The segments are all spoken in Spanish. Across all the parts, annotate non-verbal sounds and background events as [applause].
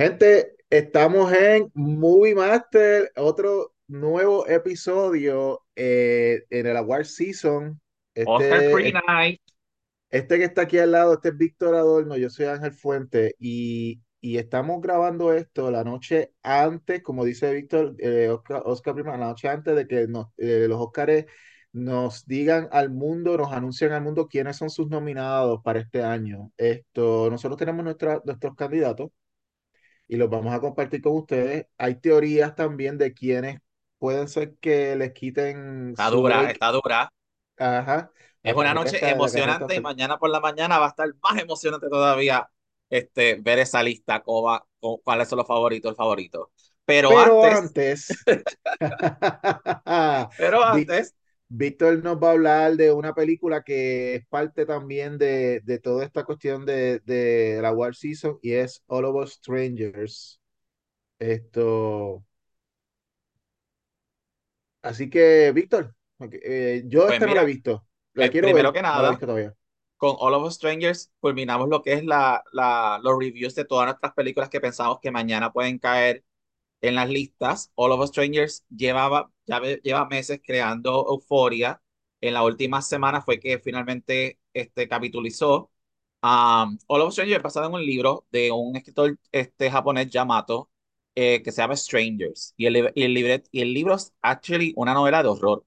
Gente, estamos en Movie Master, otro nuevo episodio eh, en el Award Season. Oscar Este, Pre-Night. este que está aquí al lado, este es Víctor Adorno, yo soy Ángel Fuente y, y estamos grabando esto la noche antes, como dice Víctor, eh, Oscar, Oscar Prima, la noche antes de que nos- eh, los Oscars nos digan al mundo, nos anuncien al mundo quiénes son sus nominados para este año. Esto, nosotros tenemos nuestra- nuestros candidatos y los vamos a compartir con ustedes. Hay teorías también de quienes pueden ser que les quiten Está dura, break. está dura. Ajá, Es una noche está, emocionante y mañana por la mañana va a estar más emocionante todavía este, ver esa lista, cómo cuáles son los favoritos, el favorito. Pero Pero antes, antes, [laughs] [laughs] pero antes, Víctor nos va a hablar de una película que es parte también de, de toda esta cuestión de, de la War Season y es All of Us Strangers. Esto, así que, Víctor, eh, yo pues esta no la he visto, la eh, quiero primero ver, que no la he nada, visto todavía. con All of Us Strangers culminamos lo que es la, la, los reviews de todas nuestras películas que pensamos que mañana pueden caer en las listas. All of Us Strangers llevaba, ya lleva meses creando euforia. En la última semana fue que finalmente este, capitulizó. Um, All of Us Strangers basado en un libro de un escritor este, japonés, Yamato, eh, que se llama Strangers. Y el, y, el libret- y el libro es actually una novela de horror,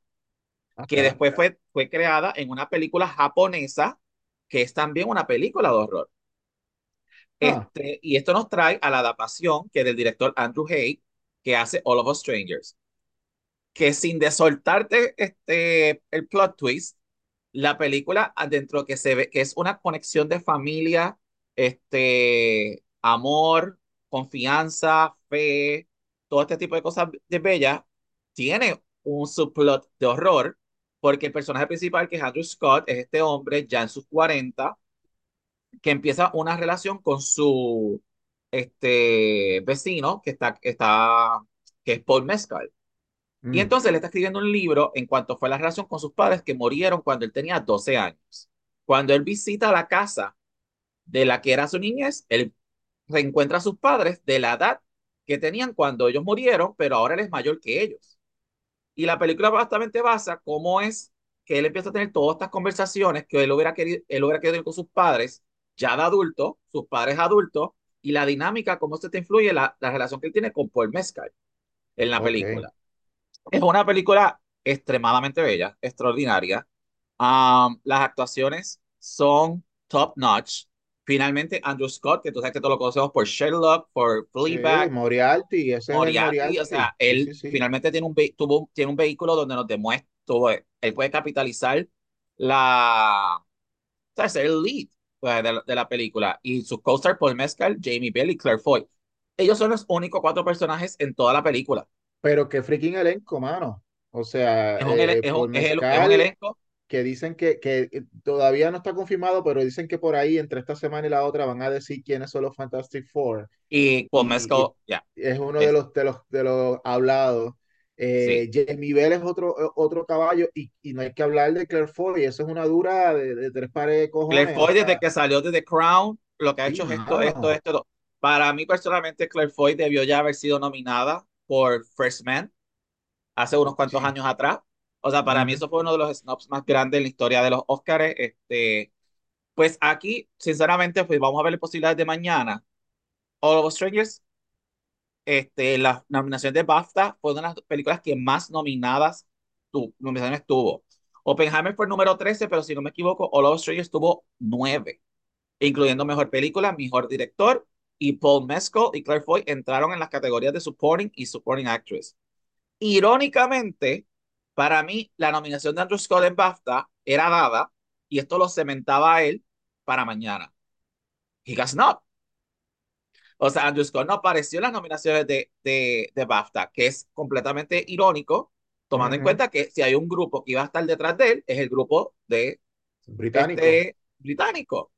que Acá. después fue, fue creada en una película japonesa, que es también una película de horror. Ah, Este, y esto nos trae a la adaptación que del director Andrew Hay, que hace All of Us Strangers, que sin de soltarte este, el plot twist, la película adentro que se ve que es una conexión de familia, este, amor, confianza, fe, todo este tipo de cosas de bella, tiene un subplot de horror, porque el personaje principal, que es Andrew Scott, es este hombre ya en sus 40 que empieza una relación con su este, vecino que está, está, que es Paul Mescal. Y mm, entonces le está escribiendo un libro en cuanto fue la relación con sus padres que murieron cuando él tenía 12 años. Cuando él visita la casa de la que era su niñez, él reencuentra a sus padres de la edad que tenían cuando ellos murieron, pero ahora él es mayor que ellos. Y la película bastante basa cómo es que él empieza a tener todas estas conversaciones que él hubiera querido, él hubiera querido tener con sus padres, ya de adulto, sus padres adultos, y la dinámica, cómo se te influye la, la relación que él tiene con Paul Mescal en la película. Es una película extremadamente bella, extraordinaria. Um, las actuaciones son top notch. Finalmente, Andrew Scott, que tú sabes que todos lo conocemos por Sherlock, por Sí, Fleabag, Moriarty, ese es el Moriarty, o sea, Moriarty. Sí, sí, él sí. finalmente tiene un, tuvo, tiene un vehículo donde nos demuestra, él puede capitalizar la, o sea, ser el lead pues, de, la, de la película. Y sus co-stars Paul Mescal, Jamie Bell y Claire Foy. Ellos son los únicos cuatro personajes en toda la película. Pero qué freaking elenco, mano. O sea, Es un, eh, es un, es el- es un elenco que dicen que, que eh, todavía no está confirmado, pero dicen que por ahí, entre esta semana y la otra, van a decir quiénes son los Fantastic Four. y Paul Mescal, ya, es uno de los, de los, de los hablados. sí. Eh, Jamie Bell es otro, otro caballo, y, y no hay que hablar de Claire Foy, eso es una dura de, de tres pares de Claire cojones. O Foy, desde que salió de The Crown, lo que ha sí, hecho es esto, esto, esto. esto. Para mí, personalmente, Claire Foy debió ya haber sido nominada por First Man hace unos cuantos Sí. años atrás. O sea, para mí Ujú. eso fue uno de los snobs más grandes en la historia de los Oscars. Este, pues aquí, sinceramente, pues vamos a ver las posibilidades de mañana. All of Strangers, este, la nominación de BAFTA fue una de las películas que más nominadas tu, nominaciones tuvo. Oppenheimer fue el número 13, pero si no me equivoco, All of Strangers tuvo 9, incluyendo Mejor Película, Mejor Director, y Paul Mescal y Claire Foy entraron en las categorías de Supporting y Supporting Actress. Irónicamente, para mí, la nominación de Andrew Scott en BAFTA era dada, y esto lo cementaba a él para mañana. He has not. O sea, Andrew Scott no apareció en las nominaciones de, de, de BAFTA, que es completamente irónico, tomando en cuenta que si hay un grupo que iba a estar detrás de él, es el grupo de Británico. este británico.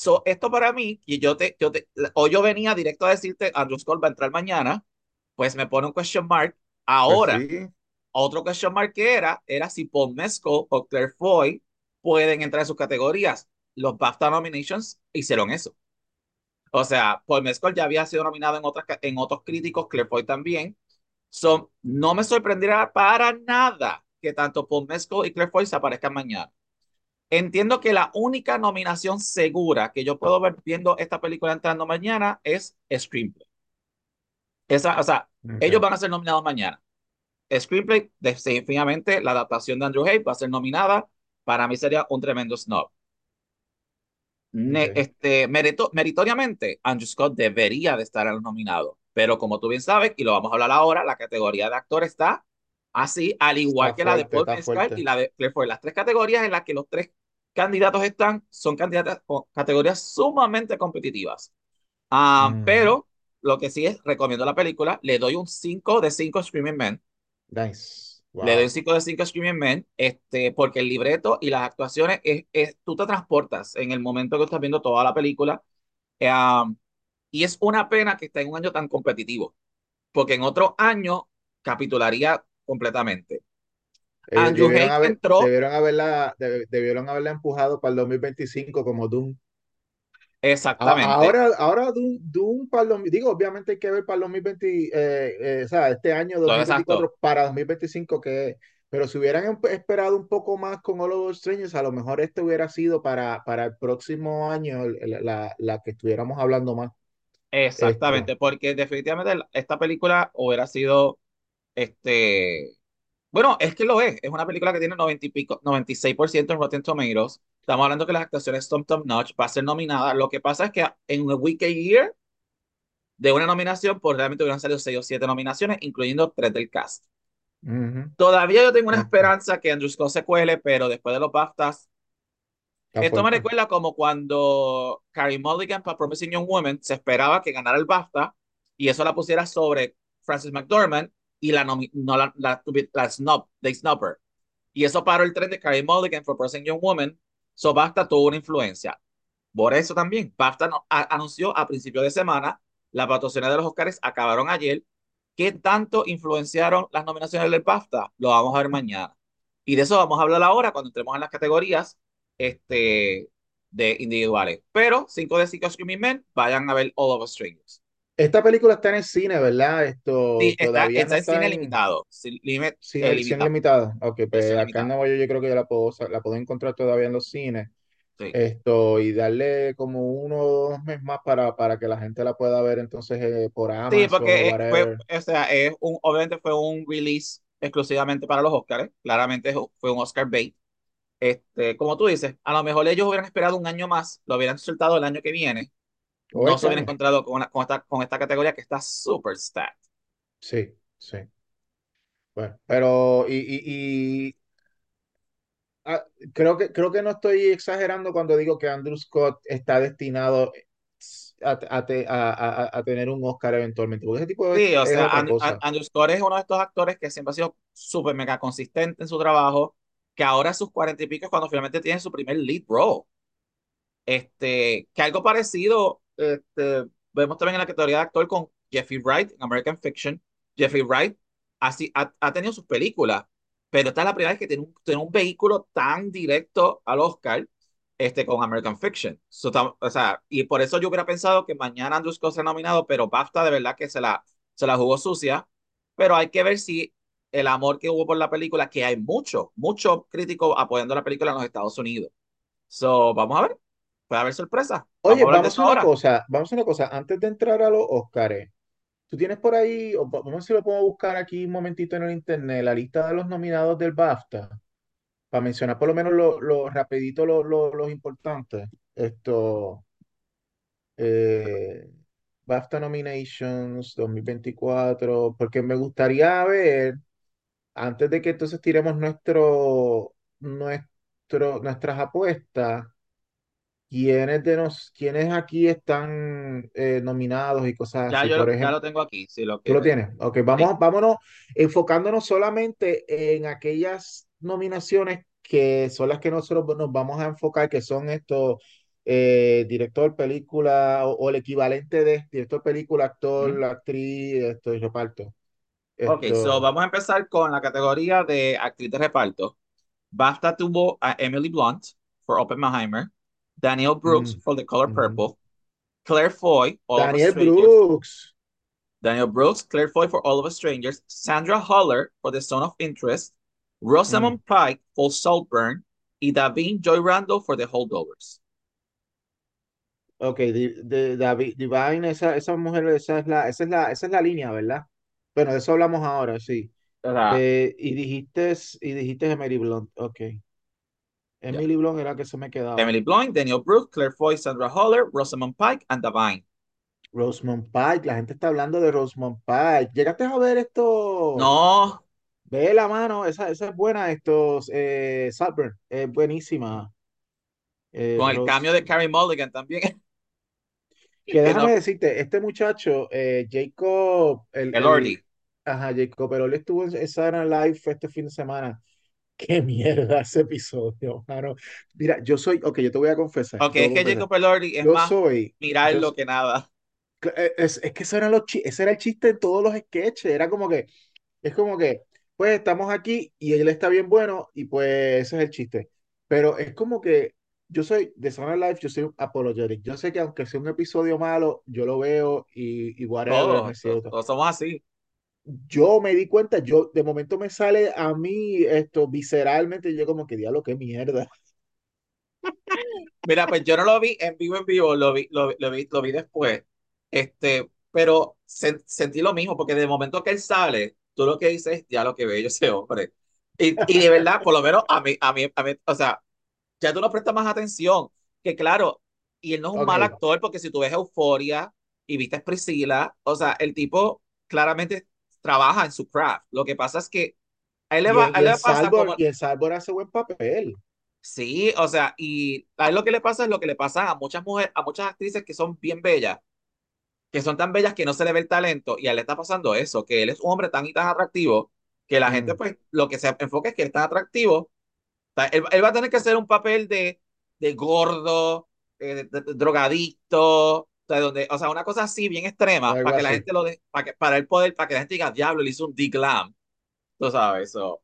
So, esto para mí, y yo te, yo te, o yo venía directo a decirte, Andrew Scott va a entrar mañana, pues me pone un question mark. Pues Ahora, sí. otro question mark que era, era si Paul Mescal o Claire Foy pueden entrar en sus categorías. Los BAFTA nominations hicieron eso. O sea, Paul Mescal ya había sido nominado en, otras, en otros críticos, Claire Foy también. Son, no me sorprenderá para nada que tanto Paul Mescal y Claire Foy se aparezcan mañana. Entiendo que la única nominación segura que yo puedo ver viendo esta película entrando mañana es Screenplay. Esa, o sea, Okay. ellos van a ser nominados mañana. Screenplay, definitivamente, la adaptación de Andrew Hay va a ser nominada. Para mí sería un tremendo snob. Okay. este, merito- meritoriamente, Andrew Scott debería de estar nominados. Pero como tú bien sabes, y lo vamos a hablar ahora, la categoría de actor está así, al igual Está que la de Paul Mescal y la de Claire Foy. Las tres categorías en las que los tres candidatos están son candidatas, o categorías sumamente competitivas. Ujú. pero lo que sí es, recomiendo la película, le doy un 5 de 5 Screaming Men. Nice. Le doy un Wow. 5 de 5 Screaming Men, este, porque el libreto y las actuaciones, es, es- tú te transportas en el momento que estás viendo toda la película. Um, y es una pena que esté en un año tan competitivo, porque en otro año capitularía completamente. Ellos Andrew debieron Haig haber, entró debieron haberla, deb- debieron haberla empujado para el 2025 como Doom. Exactamente, Ahora, ahora Doom, Doom para el 2000 digo, obviamente hay que ver para el 2020, eh, eh, o sea, este año todo exacto, 2024 para 2025 que pero si hubieran esperado un poco más con All of Strangers, a lo mejor este hubiera sido para, para el próximo año la, la que estuviéramos hablando más. Este, exactamente, porque definitivamente esta película hubiera sido, este, bueno, es que lo es, es una película que tiene 90 y pico, 96% en Rotten Tomatoes. Estamos hablando que las actuaciones son top notch, va a ser nominada. Lo que pasa es que en un week a year de una nominación, pues realmente hubieran salido 6 o 7 nominaciones, incluyendo 3 del cast. Todavía yo tengo una esperanza que Andrew Scott se cuele, pero después de los BAFTAs, está esto me recuerda como cuando Carey Mulligan para Promising Young Woman se esperaba que ganara el BAFTA y eso la pusiera sobre Frances McDormand y la, no la, la, la snob, de Snubber. Y eso paró el tren de Carey Mulligan for Promising Young Woman. So BAFTA tuvo una influencia. Por eso también, BAFTA no, a, anunció a principio de semana las votaciones de los Oscars acabaron ayer. ¿Qué tanto influenciaron las nominaciones del BAFTA? Lo vamos a ver mañana. Y de eso vamos a hablar ahora cuando entremos en las categorías este, de individuales. Pero 5 de 5 Screaming Men, vayan a ver All of Us Strangers. Esta película está en el cine, ¿verdad? Sí, Esto está, todavía no está en está cine en limitado. Sí, limit, eh, cine, cine limitado. limitado. Ok, pues acá en limitada. Nueva York yo creo que ya la puedo, la puedo encontrar todavía en los cines. Sí. Esto, y darle como uno o dos meses más para, para que la gente la pueda ver entonces eh, por Sí, Amazon o porque eh, fue, o sea, es un, obviamente fue un release exclusivamente para los Oscars. Claramente fue un Oscar bait. Este, como tú dices, a lo mejor ellos hubieran esperado un año más, lo hubieran soltado el año que viene, No se año. encontrado con, una- con, esta, con esta categoría que está super stacked. Sí, sí. Bueno, pero y, y, y, ah, creo que, creo que no estoy exagerando cuando digo que Andrew Scott está destinado a, a, te- a- a- a tener un Oscar eventualmente, porque ese tipo es, Sí, o sea, And-. Andrew Scott es uno de estos actores que siempre ha sido súper mega consistente en su trabajo, que ahora a sus cuarenta y pico es cuando finalmente tiene su primer lead role. Este, que algo parecido, este, vemos también en la categoría de actor con Jeffrey Wright en American Fiction. Jeffrey Wright así, ha, ha tenido sus películas, pero esta es la primera vez que tiene un, tiene un vehículo tan directo al Oscar este, con American Fiction. O sea, y por eso yo hubiera pensado que mañana Andrew Scott será nominado, pero BAFTA de verdad que se la, se la jugó sucia. Pero hay que ver si el amor que hubo por la película, que hay mucho, mucho crítico apoyando la película en los Estados Unidos. So, vamos a ver. Puede haber sorpresa. Oye, vamos a una cosa, vamos a una cosa, antes de entrar a los Oscars, tú tienes por ahí, o vamos a ver si lo puedo buscar aquí un momentito en el internet, la lista de los nominados del BAFTA, para mencionar por lo menos lo, lo rapidito lo- lo- los importantes. Esto, eh, BAFTA Nominations 2024, porque me gustaría ver, antes de que entonces tiremos nuestro, nuestro, nuestras apuestas, quiénes de nos, quiénes aquí están eh, nominados y cosas Ya así. yo Por lo- ya ejemplo, lo tengo aquí, si lo tú lo tienes. Ok, Sí. vamos, vámonos enfocándonos solamente en aquellas nominaciones que son las que nosotros nos vamos a enfocar, que son estos eh, director, película o, o el equivalente de director, película, actor, actriz, esto y reparto. Ok, so Esto. vamos a empezar con la categoría de actriz de reparto. BAFTA tuvo a Emily Blunt por Oppenheimer, Daniel Brooks mm, por The Color ujú, Purple, Claire Foy, All Daniel Brooks. Daniel Brooks, Claire Foy for All of Us Strangers, Sandra Huller for The Zone of Interest, Rosamund Mm. Pike for Saltburn y Davin Joy Randall for The Holdovers. Ok, de, Davi- Divine, esa, esa mujer, esa es la, esa es la, esa es la línea, ¿verdad? Bueno, de eso hablamos ahora, sí. Eh, y dijiste, y dijiste Emily Blunt, ok. Emily Blunt era que se me quedaba. Emily Blunt, Daniel Brooks, Claire Foy, Sandra Huller, Rosamund Pike and Davine. Rosamund Pike, la gente está hablando de Rosamund Pike. ¿Llegaste a ver esto? No, Ve la mano, esa, esa es buena, estos, eh, Saltburn, es buenísima. Eh, con el Ros- cambio de Carrie Mulligan también. [laughs] Que déjame no, decirte, este muchacho, eh, Jacob, el, el, Elordi. ajá, Jacob, pero él estuvo en Saturday Live este fin de semana. Qué mierda ese episodio, mano. Mira, yo soy, ok, yo te voy a confesar, Ok, es que. Jacob Elordi es Yo más soy, yo, mirarlo que nada. eh, es, es que ese era, los, ese era el chiste en todos los sketches, era como que, es como que, pues estamos aquí y él está bien bueno y pues ese es el chiste. Pero es como que yo soy de Night Live, yo soy un apologetic. Yo sé que aunque sea un episodio malo, yo lo veo y, y whatever, Todos, todos somos así. Yo me di cuenta, yo de momento me sale a mí esto visceralmente, yo como que diablo, qué mierda. Mira, pues yo no lo vi en vivo en vivo, lo vi, lo, lo vi, lo vi después. Este, pero sen- sentí lo mismo, porque de momento que él sale, tú lo que dices, ya lo que yo ese hombre. Y, y de verdad, por lo menos a mí, a mí, a mí, o sea, ya tú no prestas más atención. Que claro, y él no es un mal Ok, actor, porque si tú ves Euforia y viste Priscila, o sea, el tipo claramente trabaja en su craft. Lo que pasa es que a él le y va, en, a y él en le pasa Salvor, como, y en Salvor hace buen papel. sí, o sea, y a él lo que le pasa es lo que le pasa a muchas mujeres, a muchas actrices que son bien bellas, que son tan bellas que no se le ve el talento, y a él le está pasando eso, que él es un hombre tan y tan atractivo, que la gente, Mm, pues, lo que se enfoca es que él es tan atractivo, o sea, él, él va a tener que hacer un papel de, de gordo, eh, de, de- drogadicto, sea, donde, o sea, una cosa así bien extrema, para que la gente lo de, para que, para él poder, para que la gente diga, diablo, él hizo un D-Glam, tú sabes, eso.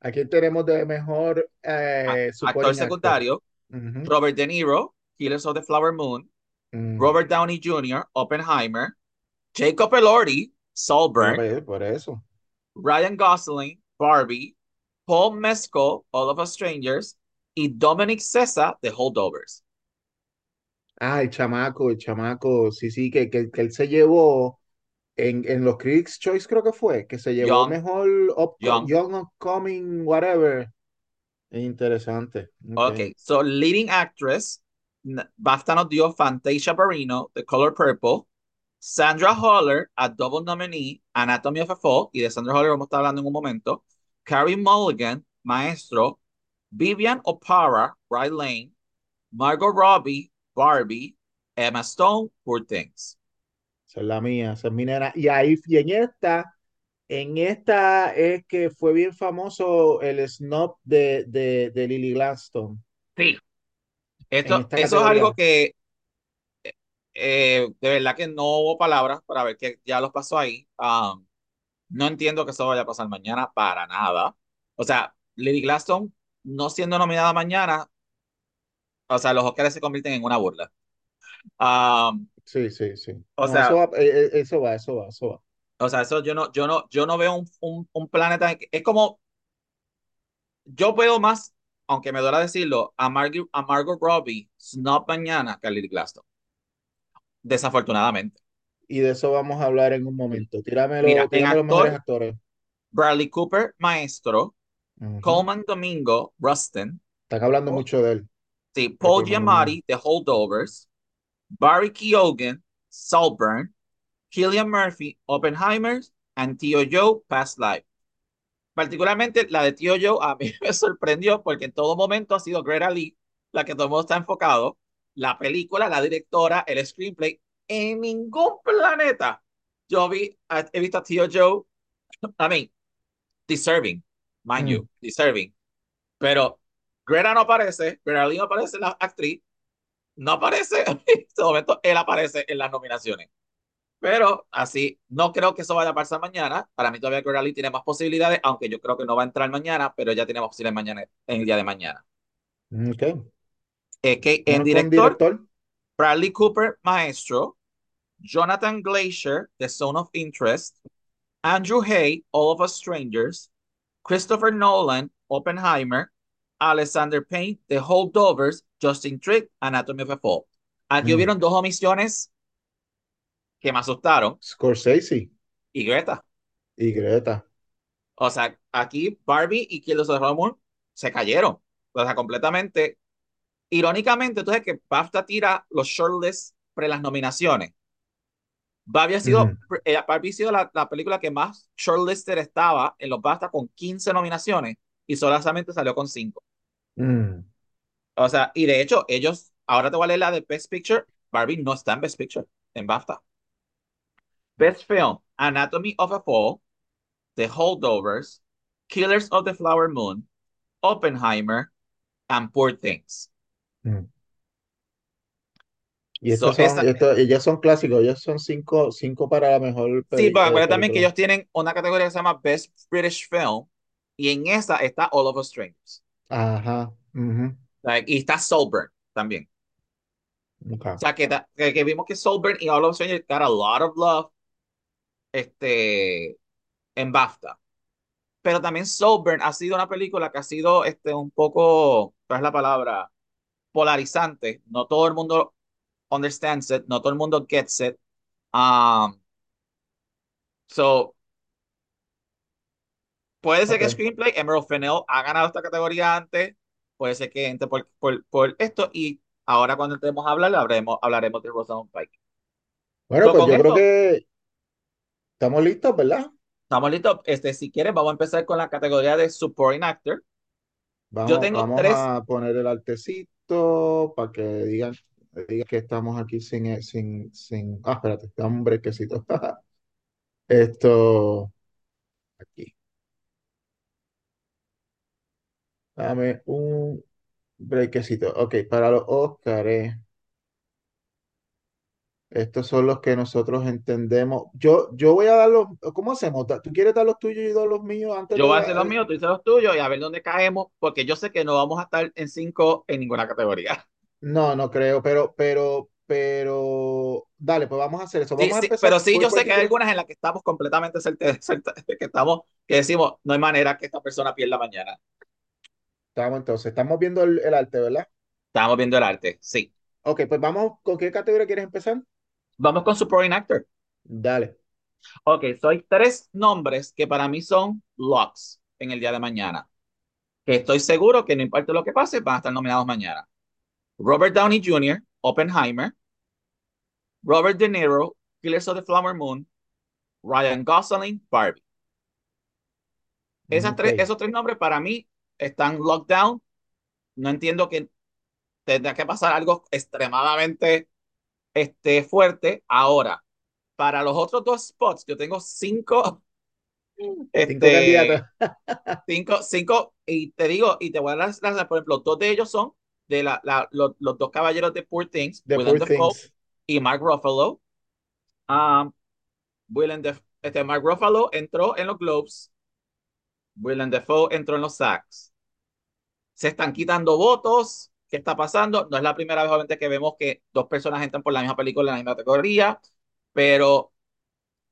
Aquí tenemos de mejor eh, Actor actor. secundario, Robert De Niro, Killers of the Flower Moon, mm. Robert Downey Jr., Oppenheimer, Jacob Elordi, pues, por eso. Ryan Gosling, Barbie, Paul Mescal, All of Us Strangers, y Dominic Sessa, The Holdovers. Ah, el chamaco, el chamaco, sí, sí, que, que, que él se llevó en, en los Critics' Choice, creo que fue, que se llevó Young, mejor upco- Young. Young Upcoming, whatever. Interesante. Ok. Okay, so leading actress, BAFTA nos dio Fantasia Barrino, The Color Purple, Sandra Holler, a double nominee, Anatomy of a Fall, y de Sandra Holler vamos a estar hablando en un momento, Carrie Mulligan, Maestro, Vivian Opara, Bright Lane, Margot Robbie, Barbie, Emma Stone, Poor Things. Esa es la mía, esa es mi nena. Y ahí, y en esta, en esta es que fue bien famoso el snob de, de, de Lily Gladstone Sí. Esto, eso es algo que eh, de verdad que no hubo palabras para ver que ya los pasó ahí. Um, no entiendo que eso vaya a pasar mañana para nada. O sea, Lily Gladstone no siendo nominada mañana, o sea, los Oscars se convierten en una burla. Um, Sí, sí, sí. o No, eso sea, va, eh, eh, eso va, eso va, eso va. o sea, eso yo no, yo no, yo no veo un, un, un planeta. Es como, yo veo más, aunque me duela decirlo, a Margot, a Margot Robbie, Snob mañana que a Lily Gladstone. Desafortunadamente. Y de eso vamos a hablar en un momento. Mira, Tíramelo, los mejores actor, actores. Bradley Cooper, Maestro. Coleman Domingo, Rustin, Están hablando Paul, mucho de él, sí, de Paul. Giamatti, The Holdovers, Barry Keoghan, Saltburn, Killian Murphy, Oppenheimer, and Tio Joe, Past Life. Particularmente la de Tio Joe a [laughs] mí me sorprendió porque en todo momento ha sido Greta Lee la que todo el mundo está enfocado. La película, la directora, el screenplay, en ningún planeta yo vi, he visto a Tio Joe, I mean, deserving, mind Mm. you, deserving. Pero Greta no aparece, Greta Lee no aparece, la actriz, no aparece, [laughs] en este momento él aparece en las nominaciones. Pero así, no creo que eso vaya a pasar mañana. Para mí todavía Greta Lee tiene más posibilidades, aunque yo creo que no va a entrar mañana, pero ya tiene más posibilidades mañana, en el día de mañana. Ok. Es que en director, director. Bradley Cooper, Maestro, Jonathan Glacier, The Zone of Interest, Andrew Hay, All of Us Strangers, Christopher Nolan, Oppenheimer, Alexander Payne, The Holdovers, Justin Trick, Anatomy of a Fall. Aquí Mm. hubieron dos omisiones que me asustaron Scorsese y Greta. y Greta. O sea, aquí Barbie y Kill the Moon se cayeron. O sea, completamente. Irónicamente, entonces que BAFTA tira los shortlists pre las nominaciones. Barbie ha sido, eh, Barbie ha sido la, la película que más shortlisted estaba en los BAFTA con 15 nominaciones y solamente salió con 5. Mm. O sea, y de hecho, ellos, ahora te voy a leer la de Best Picture. Barbie no está en Best Picture, en BAFTA. Best Film, Anatomy of a Fall, The Holdovers, Killers of the Flower Moon, Oppenheimer, and Poor Things. Mm. Y So, estos son, esa- estos, ellos son clásicos, ellos son cinco, cinco para la mejor Sí, pero eh, acuérdate también que ellos tienen una categoría que se llama Best British Film y en esa está All of Us Strangers. Ajá. ujú, Like, y está Soulburn también. ok. O sea, que, que, que vimos que Soulburn y All of Us Strangers got a lot of love este, en BAFTA. Pero también Soulburn ha sido una película que ha sido este, un poco, ¿cuál es la palabra? Polarizante. No todo el mundo understands it, no todo el mundo gets it. Um, so, puede ser que. Screenplay, Emerald Fennell ha ganado esta categoría antes, puede ser que entre por, por, por esto y ahora cuando entremos a hablar hablaremos, hablaremos de Rosamund Pike. Bueno, pues yo creo que estamos listos, ¿verdad? Estamos listos. Este, si quieres, vamos a empezar con la categoría de Supporting Actor. Vamos, tengo vamos tres- a poner el artecito para que digan, digan que estamos aquí sin, sin, sin. Ah, espérate, dame un brequecito. [laughs] Esto, aquí. Dame un brequecito. Ok, para los Óscares, estos son los que nosotros entendemos. Yo, yo voy a dar los. ¿Cómo hacemos? ¿Tú quieres dar los tuyos y dar los míos antes Yo voy a hacer los míos, tú dices los tuyos y a ver dónde caemos, porque yo sé que no vamos a estar en cinco en ninguna categoría. No, no creo, pero, pero, pero, dale, pues vamos a hacer eso. Sí, Vamos a sí, empezar. pero sí, ¿Por- yo por sé que hay algunas en las que estamos completamente certeros, [laughs] que estamos, que decimos, no hay manera que esta persona pierda mañana. Estamos entonces, estamos viendo el, el arte, ¿verdad? Estamos viendo el arte, sí. Ok, pues vamos, ¿con qué categoría quieres empezar? Vamos con Supporting Actor. Dale. Ok, so hay tres nombres que para mí son locks en el día de mañana. Que estoy seguro que no importa lo que pase, van a estar nominados mañana. Robert Downey Jr., Oppenheimer. Robert De Niro, Killers of the Flower Moon. Ryan Gosling, Barbie. Esas tres, esos tres nombres para mí están locked down. No entiendo que tendrá que pasar algo extremadamente este, fuerte. Ahora, para los otros dos spots, yo tengo cinco. [laughs] Cinco Este. [laughs] Cinco, cinco, y te digo, y te voy a dar las gracias, por ejemplo, dos de ellos son de la, la- los, los dos caballeros de Poor Things, The Willem Poor Dafoe Things. y Mark Ruffalo. Um, Willem Daf- este, Mark Ruffalo entró en los Globes, Willem Dafoe entró en los SAGs. Se están quitando votos. ¿Qué está pasando? No es la primera vez, obviamente, que vemos que dos personas entran por la misma película en la misma categoría, pero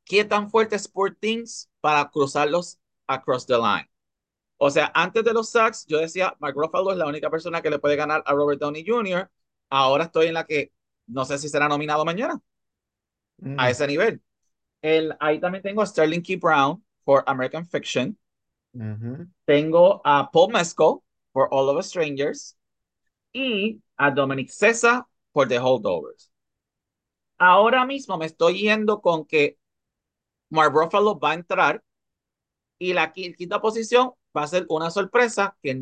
¿qué tan fuerte es Poor Things para cruzarlos across the line? O sea, antes de los SAGs, yo decía, Mark Ruffalo es la única persona que le puede ganar a Robert Downey Jr. Ahora estoy en la que no sé si será nominado mañana Mm, a ese nivel. El, ahí también tengo a Sterling K. Brown por American Fiction. Tengo a Paul Mescal por All of Us Strangers. Y a Dominic Cesa por The Holdovers. Ahora mismo me estoy yendo con que Mark Ruffalo va a entrar y la qui- quinta posición va a ser una sorpresa que,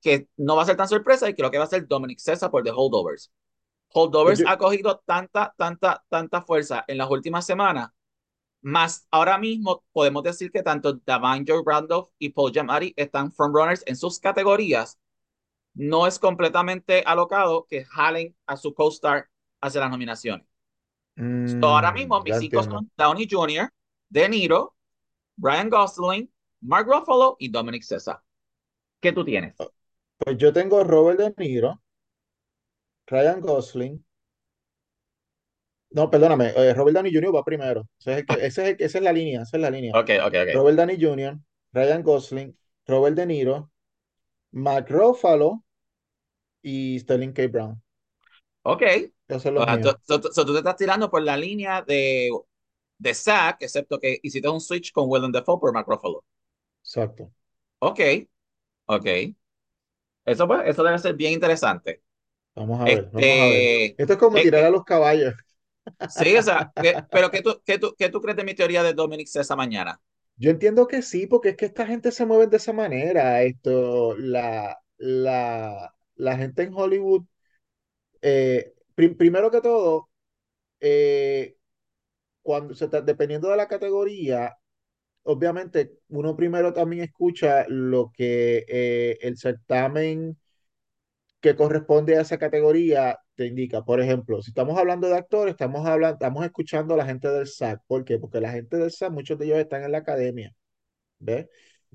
que no va a ser tan sorpresa y creo que va a ser Dominic Cesa por The Holdovers. Holdovers yo- ha cogido tanta, tanta, tanta fuerza en las últimas semanas, más ahora mismo podemos decir que tanto Davine Joy Randolph y Paul Giamatti están frontrunners en sus categorías. No es completamente alocado que jalen a su co-star hacia las nominaciones. So, ahora Mm, mismo mis cinco son Downey Jr., De Niro, Ryan Gosling, Mark Ruffalo y Dominic Cesa. ¿Qué tú tienes? Pues yo tengo Robert De Niro, Ryan Gosling, No, perdóname, eh, Robert Downey Jr. va primero. Ese es el que- ese es el que- esa es la línea, esa es la línea. Ok, ok, ok. Robert Downey Jr., Ryan Gosling, Robert De Niro, Mark Ruffalo y Sterling K. Brown. Ok. Esos son O los sea, míos. tú, te estás tirando por la línea de, de Zack, excepto que hiciste un switch con Willem Dafoe por Mark Ruffalo. Exacto. Ok, ok. Eso, pues, eso debe ser bien interesante. Vamos a ver, vamos a ver. Este, Esto es como eh, tirar eh, a los caballos. Sí, o sea, que- pero ¿qué tú, qué tú, qué tú crees de mi teoría de Dominic Cesa mañana? Yo entiendo que sí, porque es que esta gente se mueve de esa manera. Esto, la, la, la gente en Hollywood, eh, pri- primero que todo, eh, cuando se está, dependiendo de la categoría, obviamente uno primero también escucha lo que eh, el certamen que corresponde a esa categoría te indica. Por ejemplo, si estamos hablando de actores, estamos hablando, estamos escuchando a la gente del SAC. ¿Por qué? Porque la gente del SAC, muchos de ellos están en la academia. ¿Ves?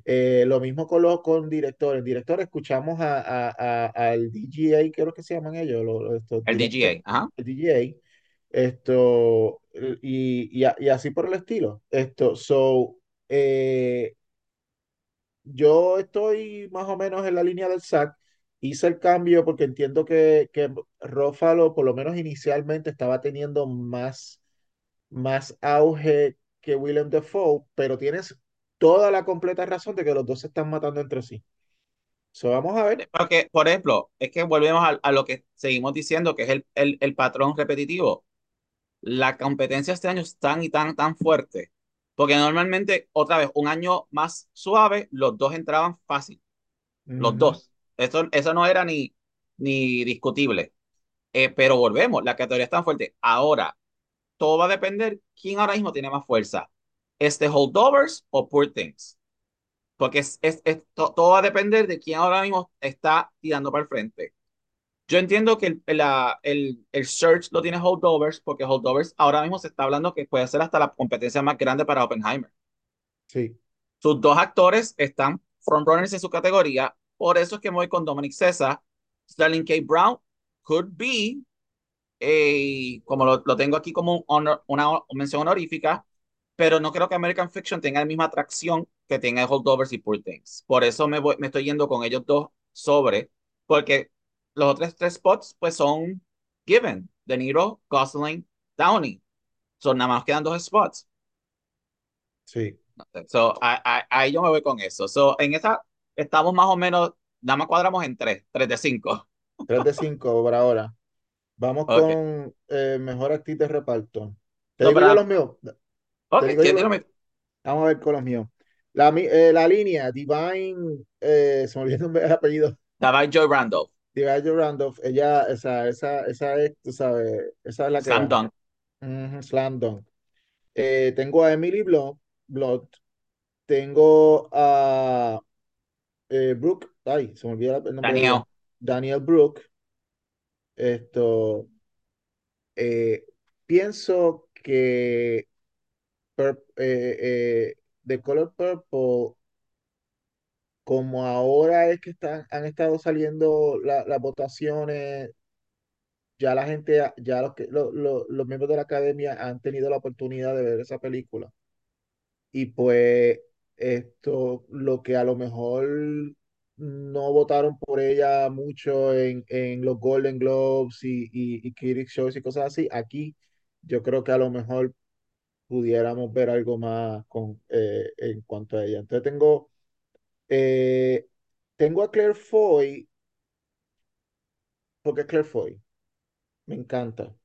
Eh, lo mismo con los con directores. Directores, escuchamos a, a- a- al DGA, creo que se llaman ellos, los, los- estos El DGA, ajá. el DGA, esto, y, y así por el estilo. Esto, so, eh, yo estoy más o menos en la línea del SAC. Hice el cambio porque entiendo que, que Ruffalo, por lo menos inicialmente, estaba teniendo más, más auge que Willem Dafoe, pero tienes toda la completa razón de que los dos se están matando entre sí. So, vamos a ver. Porque, por ejemplo, es que volvemos a, a lo que seguimos diciendo, que es el, el, el patrón repetitivo. La competencia este año es tan y tan, tan fuerte. Porque normalmente, otra vez, un año más suave, los dos entraban fácil. Los dos. Eso, eso no era ni, ni discutible. Eh, pero volvemos, la categoría es tan fuerte. Ahora, todo va a depender quién ahora mismo tiene más fuerza. ¿Este Holdovers o Poor Things? Porque es, es, es- to- todo va a depender de quién ahora mismo está tirando para el frente. Yo entiendo que el, la- el, el search lo tiene Holdovers, porque Holdovers ahora mismo se está hablando que puede ser hasta la competencia más grande para Oppenheimer. Sí, Sus dos actores están frontrunners en su categoría, por eso es que me voy con Dominic Cesar. Sterling K. Brown could be a, como lo, lo tengo aquí como un honor- una mención honorífica, pero no creo que American Fiction tenga la misma atracción que tenga Holdovers y Poor Things. Por eso me, voy, me estoy yendo con ellos dos sobre, porque los otros tres spots pues son given. De Niro, Gosling, Downey. Son nada más quedan dos spots. sí. So, ahí yo me voy con eso. So, en esa estamos más o menos, nada más cuadramos en tres, tres de cinco. tres de 5 por ahora. Vamos con eh, mejor actriz de reparto. Te No, digo yo los míos. Te ok, digo yo ¿qué los? Vamos a ver con los míos. La, eh, la línea, Divine, eh, se me olvidó el apellido. Davai Joy Randolph, Divine Randolph, ella, esa, esa, esa es, tú sabes, esa es la que Slam. Dunk. Slam dunk. Eh, tengo a Emily Blunt, Blunt. Tengo a eh, Brooke, ay, se me olvidó el nombre de. Daniel. Daniel Brooke. Esto, eh, pienso que Pur- eh, eh, The Color Purple, como ahora es que están, han estado saliendo la- las votaciones, ya la gente, ya los, que, lo- lo- los miembros de la academia han tenido la oportunidad de ver esa película. Y pues esto, lo que a lo mejor no votaron por ella mucho en, en los Golden Globes y, y, y Critics Choice y cosas así, aquí yo creo que a lo mejor pudiéramos ver algo más con, eh, en cuanto a ella. Entonces tengo, eh, tengo a Claire Foy, porque Claire Foy, me encanta.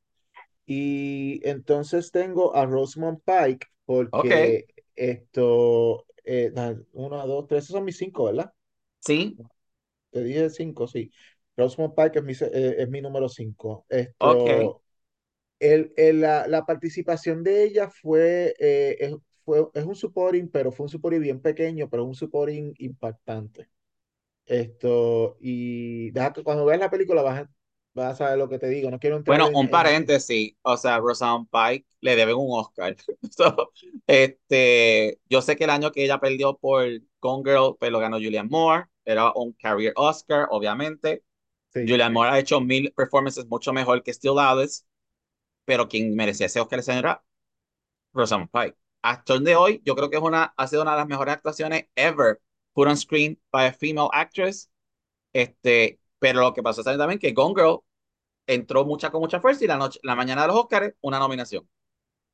Y entonces tengo a Rosamund Pike, porque esto, eh, uno, dos, tres, esos son mis cinco, ¿verdad? sí, Te dije cinco, sí. Rosamund Pike es mi, eh, es mi número cinco. ok. Esto, el, el- la, la participación de ella fue, eh, es, fue, es un supporting, pero fue un supporting bien pequeño, pero un supporting impactante. Esto, y deja que cuando veas la película vas a, vas a saber lo que te digo. No quiero entrar Bueno, en, un paréntesis, o sea, Rosamund Pike le deben un Oscar. [laughs] So, este, yo sé que el año que ella perdió por Gone Girl, pues lo ganó Julianne Moore, era un career Oscar, obviamente. Sí, Julianne Moore ha hecho mil performances mucho mejor que Still Alice. pero quien merecía ese Oscar ese año era Rosamund Pike. El de hoy, yo creo que es una, ha sido una de las mejores actuaciones ever put on screen by a female actress. Este, pero lo que pasó es también que Gone Girl entró mucha con mucha fuerza y la noche, la mañana de los Oscars, una nominación.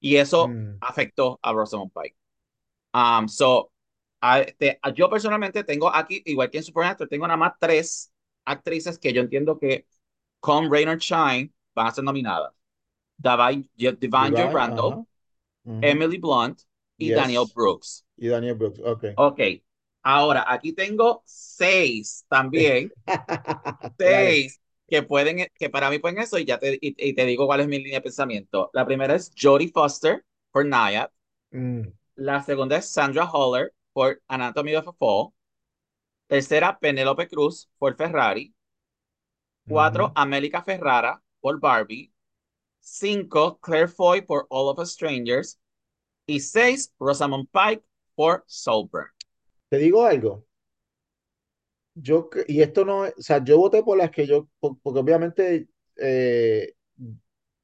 Y eso Mm. afectó a Rosamund Pike. Um, so, a, este, a- yo personalmente tengo aquí, igual que en Supernatural, tengo nada más tres actrices que yo entiendo que con Rain or Shine van a ser nominadas. Divine, Divine Joe Randall, ajá. Ujú. Emily Blunt y Yes. Daniel Brooks. Y Daniel Brooks, ok. Ok, ahora aquí tengo seis también, [laughs] seis que pueden, que para mí pueden eso y ya te, y, y te digo cuál es mi línea de pensamiento. La primera es Jodie Foster por Nayad. Mm, La segunda es Sandra Holler por Anatomy of a Fall. Tercera, Penélope Cruz por Ferrari. Cuatro, ujú. Amélica Ferrara por Barbie. Cinco, Claire Foy por All of Us Strangers. Y seis, Rosamund Pike por Soulburn. Te digo algo. Yo, y esto no, o sea, yo voté por las que yo, por- porque obviamente eh,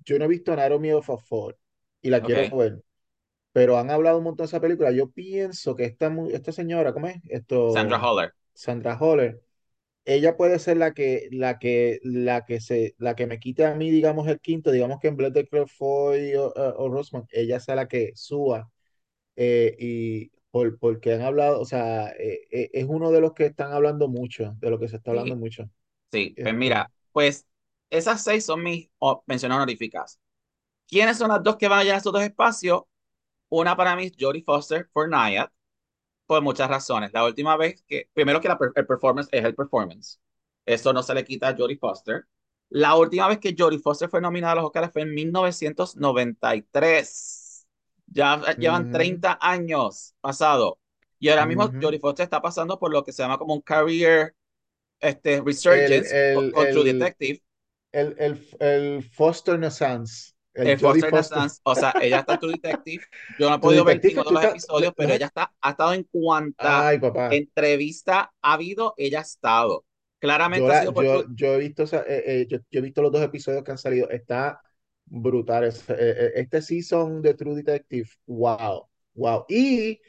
yo no he visto Anatomy of a Fall y la quiero Ok, ver, pero han hablado un montón de esa película. Yo pienso que esta, mu- esta señora, ¿cómo es? Sandra Esto, Holler. Sandra Holler, ella puede ser la que, la que, la que se, la que me quite a mí, digamos, el quinto, digamos que en vez de Claire Foy o, o Rosamund, ella sea la que suba eh, y por, porque han hablado, o sea, eh, eh, es uno de los que están hablando mucho, de lo que se está hablando Sí, mucho. sí. Pues Este, mira, pues esas seis son mis oh, menciones honoríficas. ¿Quiénes son las dos que van a llenar estos dos espacios? Una para mí es Jodie Foster por Nayad. por muchas razones. La última vez que, primero que la, el performance es el performance. Eso no se le quita a Jodie Foster. La última vez que Jodie Foster fue nominada a los Oscars fue en 1993. Ya llevan ujú, 30 años pasado. Y ahora mismo ujú. Jodie Foster está pasando por lo que se llama como un career este, El, resurgence con, el, con True el, Detective. el, el, el Foster Renaissance, el El Foster Renaissance, o sea, ella está en True Detective. Yo no he [laughs] podido ver ninguno de los episodios, pero ella está, ha estado en cuanta ay entrevista ha habido, ella ha estado. yo, Claramente ha la, sido por yo, True. yo he visto, esa- eh, eh, yo, yo he visto los dos episodios que han salido, está brutal, eh, eh, este season de True Detective, wow, wow, y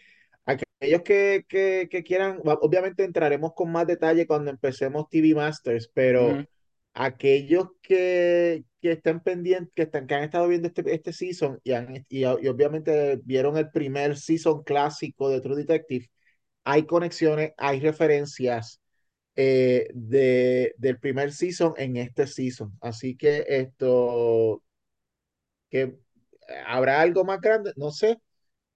Aquellos que, que, que quieran, obviamente entraremos con más detalle cuando empecemos TV Masters, pero aquellos que, que estén pendientes, que, están, que han estado viendo este, este season y, han, y, y obviamente vieron el primer season clásico de True Detective, hay conexiones, hay referencias eh, de, del primer season en este season. Así que esto, que habrá algo más grande, no sé.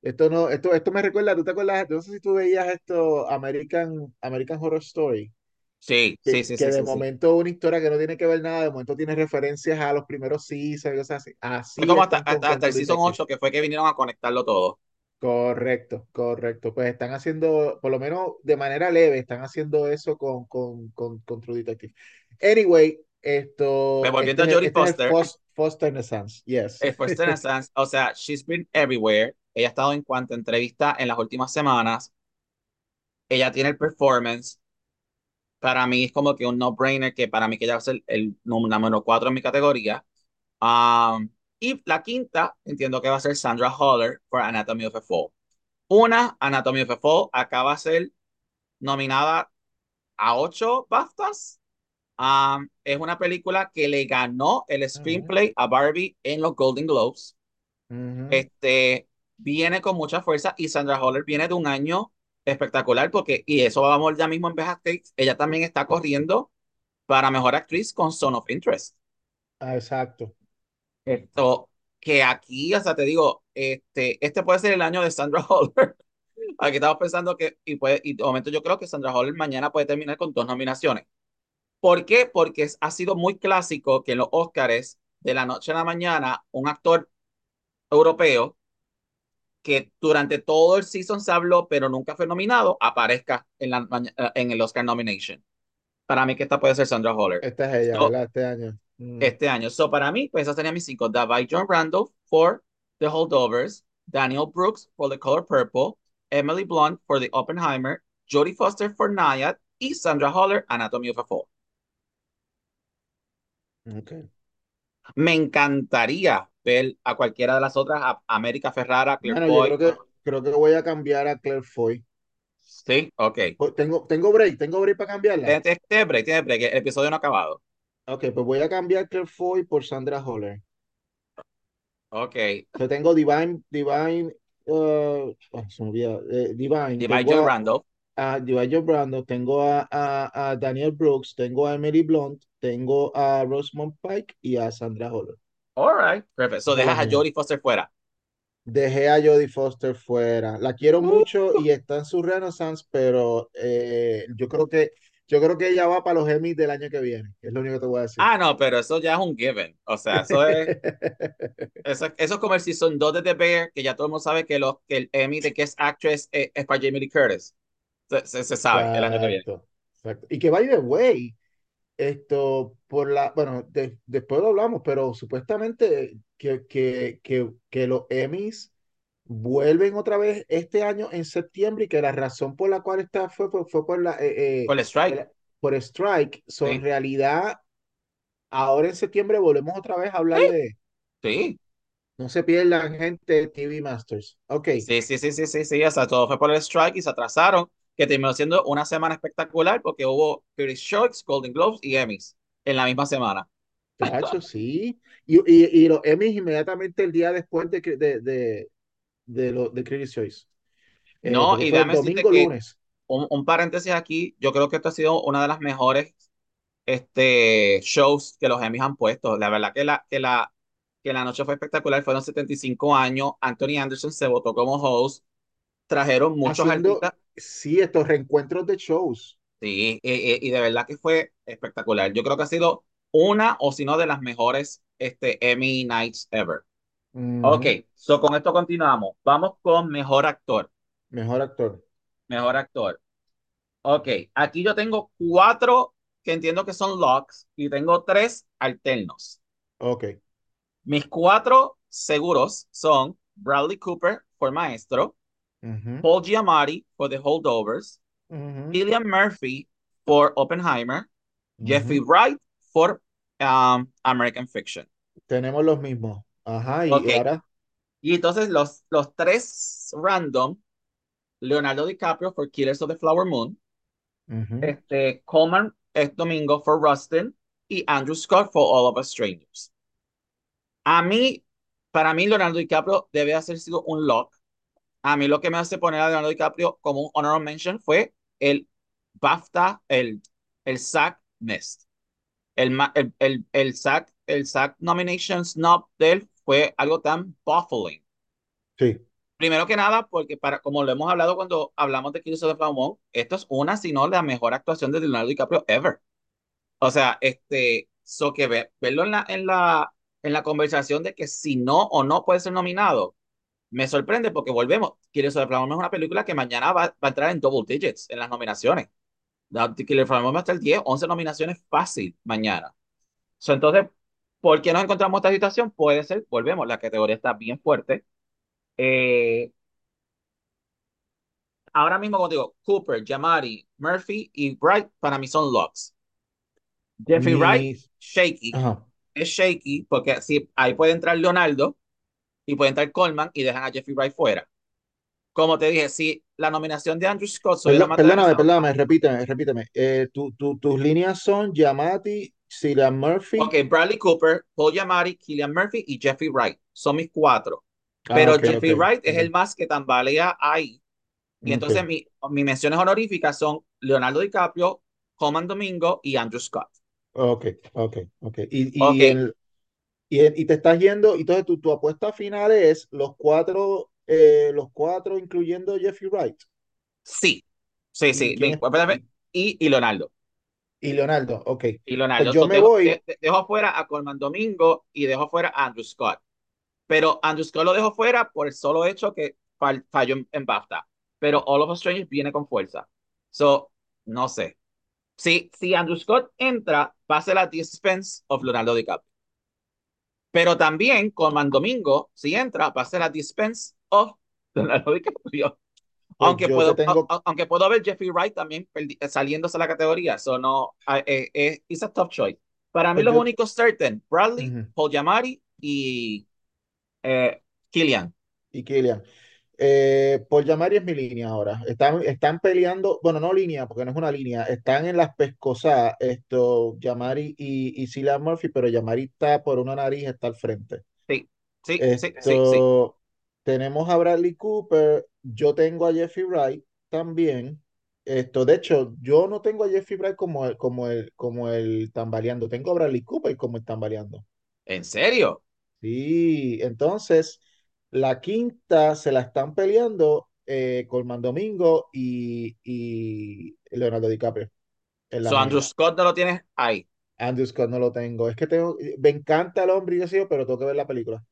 Esto no, esto, esto me recuerda, ¿tú te acuerdas? No sé si tú veías esto, American, American Horror Story, Sí, sí, que, sí, que sí, de sí, sí. momento una historia que no tiene que ver nada, de momento tiene referencias a los primeros seasons cosas así. Así como hasta, hasta, el Season Detective. 8 que fue que vinieron a conectarlo todo. Correcto, correcto. Pues están haciendo, por lo menos de manera leve, están haciendo eso con, con, con, con True Detective. Anyway, esto, volviendo este a es, el- Jodie este Foster, Fos- Foster Renaissance, yes. el First Renaissance, [laughs] o sea, she's been everywhere. Ella ha estado en cuanto a entrevista en las últimas semanas. Ella tiene el performance. Para mí es como que un no-brainer que para mí que ella va a ser el número 4 en mi categoría. Um, y la quinta, entiendo que va a ser Sandra Holler por Anatomy of a Fall. Una, Anatomy of a Fall, acaba de ser nominada a ocho BAFTAs. Um, es una película que le ganó el screenplay a Barbie en los Golden Globes. Este, viene con mucha fuerza y Sandra Holler viene de un año espectacular porque, y eso vamos ya mismo en Best ella también está corriendo para Mejor Actriz con Son of Interest. Ah, exacto. Esto, que aquí, o sea, te digo, este, este puede ser el año de Sandra [laughs] Holler. Aquí estamos pensando que, y, puede, y de momento yo creo que Sandra Holler mañana puede terminar con dos nominaciones. ¿Por qué? Porque ha sido muy clásico que en los Oscars, de la noche a la mañana, un actor europeo que durante todo el season se habló, pero nunca fue nominado, aparezca en, la, en el Oscar nomination. Para mí que esta puede ser Sandra Holler. Esta es ella, So, ¿verdad? Este año. Mm, este año. So, para mí, pues esas serían mis cinco. Davai John Randolph for The Holdovers, Daniel Brooks for The Color Purple, Emily Blunt for The Oppenheimer, Jodie Foster for Nayad y Sandra Holler, Anatomy of a Fall. Ok. Me encantaría ver a cualquiera de las otras, a América Ferrara, Claire Bueno, yo Foy. creo que, creo que voy a cambiar a Claire Foy. Sí, ok. Oh, Tengo, tengo break, tengo break para cambiarla. Tiene tiene break, tiene break, el episodio no ha acabado. Ok, pues voy a cambiar Claire Foy por Sandra Holler. Ok. Yo tengo Divine, Divine, uh, olvida, eh, Divine. Divine Joe a Divine Joe Brando, tengo a, a, a Daniel Brooks, tengo a Emily Blunt, tengo a Rosamund Pike y a Sandra Holler. All right, perfect. So es dejas a. Jodie Foster fuera. Dejé a Jodie Foster fuera. La quiero Uh. mucho y está en su renaissance, pero eh, yo creo que yo creo que ella va para los Emmys del año que viene. Es lo único que te voy a decir. Ah, no, pero eso ya es un given. O sea, eso es, [laughs] eso, eso es como el season 2 de The Bear, que ya todo el mundo sabe que, los, que el Emmy de Guest Actress es, es para Jamie Lee Curtis. Se, se, se sabe el año que viene. Exacto, exacto. Y que by the way, esto por la, bueno, de- después lo hablamos, pero supuestamente que, que, que, que los Emmys vuelven otra vez este año en septiembre y que la razón por la cual está fue, fue, fue por la eh, eh, Con el strike. por, por strike. So, Sí. en realidad, ahora en septiembre volvemos otra vez a hablar Sí. de Sí, no se pierdan gente TV Masters. Ok, sí, sí, sí, sí, sí, sí. O sea, todo fue por el strike y se atrasaron, que terminó siendo una semana espectacular porque hubo Critics' Choice, Golden Globes y Emmys en la misma semana. Tacho, sí. Y, y, y los Emmys inmediatamente el día después de, de, de, de, lo, de Critics' Choice. Eh, No, y déjame decirte que lunes. un, un paréntesis aquí, yo creo que esto ha sido una de las mejores este, shows que los Emmys han puesto. La verdad que la, que la, que la noche fue espectacular, fueron 75 años, Anthony Anderson se votó como host, trajeron muchos Haciendo, artistas, sí, estos reencuentros de shows. sí, y, y- y de verdad que fue espectacular. Yo creo que ha sido una o si no de las mejores este, Emmy Nights ever. Ujú. Ok, so con esto continuamos. Vamos con mejor actor. Mejor actor. Mejor actor. Ok, aquí yo tengo cuatro que entiendo que son locks y tengo tres alternos. Ok. Mis cuatro seguros son Bradley Cooper por Maestro, Paul Giamatti por The Holdovers, Cillian Murphy por Oppenheimer. Jeffrey Wright por um, American Fiction. Tenemos los mismos. Ajá, y ahora. Y entonces los, los tres random, Leonardo DiCaprio por Killers of the Flower Moon, este, Coleman es Domingo for Rustin y Andrew Scott for All of Us Strangers. A mí, para mí, Leonardo DiCaprio debe haber sido un lock. A mí lo que me hace poner a Leonardo DiCaprio como un honorable mention fue el BAFTA, el, el SAG Mist. El, el, el, el SAG, el nomination snub de él fue algo tan baffling. Sí. Primero que nada, porque para, como lo hemos hablado cuando hablamos de the Flower Moon, esto es una, si no la mejor actuación de Leonardo DiCaprio ever. O sea, este, so que ve- verlo en la, en la, en la conversación de que si no o no puede ser nominado, me sorprende porque volvemos. Flower Moon es una película que mañana va, va a entrar en double digits en las nominaciones. Flower Moon va a estar 10, 11 nominaciones fácil mañana. So, entonces, ¿por qué nos encontramos esta situación? Puede ser, volvemos, la categoría está bien fuerte. Eh, ahora mismo, como digo, Cooper, Jamari, Murphy y Bright para mí son locks. Jeffrey Wright, shaky. Ajá. Es shaky porque si ahí puede entrar Leonardo y puede entrar Coleman y dejan a Jeffrey Wright fuera. Como te dije, si la nominación de Andrew Scott Perdón- perdóname, perdóname, repíteme, repíteme. Eh, tu- tu- tus líneas son Yamati, Cillian Murphy. Ok, Bradley Cooper, Paul Giamatti, Killian Murphy y Jeffrey Wright. Son mis cuatro. Ah, Pero ok, Jeffrey ok, Wright es el más que tambalea ahí. Y entonces ok. mi, mis menciones honoríficas son Leonardo DiCaprio, Coman Domingo y Andrew Scott. Ok, ok, ok. Y, y, Ok. el- y, te estás yendo, entonces tu, tu apuesta final es los cuatro, eh, los cuatro incluyendo Jeffrey Wright Sí, sí, ¿Y sí. Y, y Leonardo. y Leonardo. Ok. Y Leonardo. Pues yo So, me dejo, voy. de- de- dejo fuera a Colman Domingo y dejo fuera a Andrew Scott. Pero Andrew Scott lo dejo fuera por el solo hecho que fall- falló en, en BAFTA. Pero All of Us Strangers viene con fuerza. So, no sé. Si, si Andrew Scott entra, va a ser a the expense of Leonardo DiCaprio. Pero también Colman Domingo, si entra, va a ser a the expense of [laughs] DiCaprio. Pues Aunque puedo, te tengo, a- a- aunque puedo ver Jeffrey Wright también perdi- saliéndose de la categoría. So no, eh, eh, eh, it's a tough choice. Para mí pues los yo, únicos certain, Bradley, Ujú. Paul Giamatti y, Eh, Killian. y Killian. Eh, Paul Yamari es mi línea ahora. Están, están peleando, bueno, no línea, porque no es una línea, están en las pescosadas, esto, Yamari y, y Cillian Murphy, pero Yamari está por una nariz, está al frente. Sí, sí, sí, sí, sí. Esto, tenemos a Bradley Cooper, yo tengo a Jeffrey Wright también. Esto, de hecho, yo no tengo a Jeffrey Wright como el, como el, como el tambaleando, tengo a Bradley Cooper como el tambaleando. ¿En serio? Sí, entonces la quinta se la están peleando eh, Colman Domingo y, y Leonardo DiCaprio. So Andrew. Scott no lo tienes ahí. Andrew Scott no lo tengo. Es que tengo, me encanta el hombre y yo sí, pero tengo que ver la película.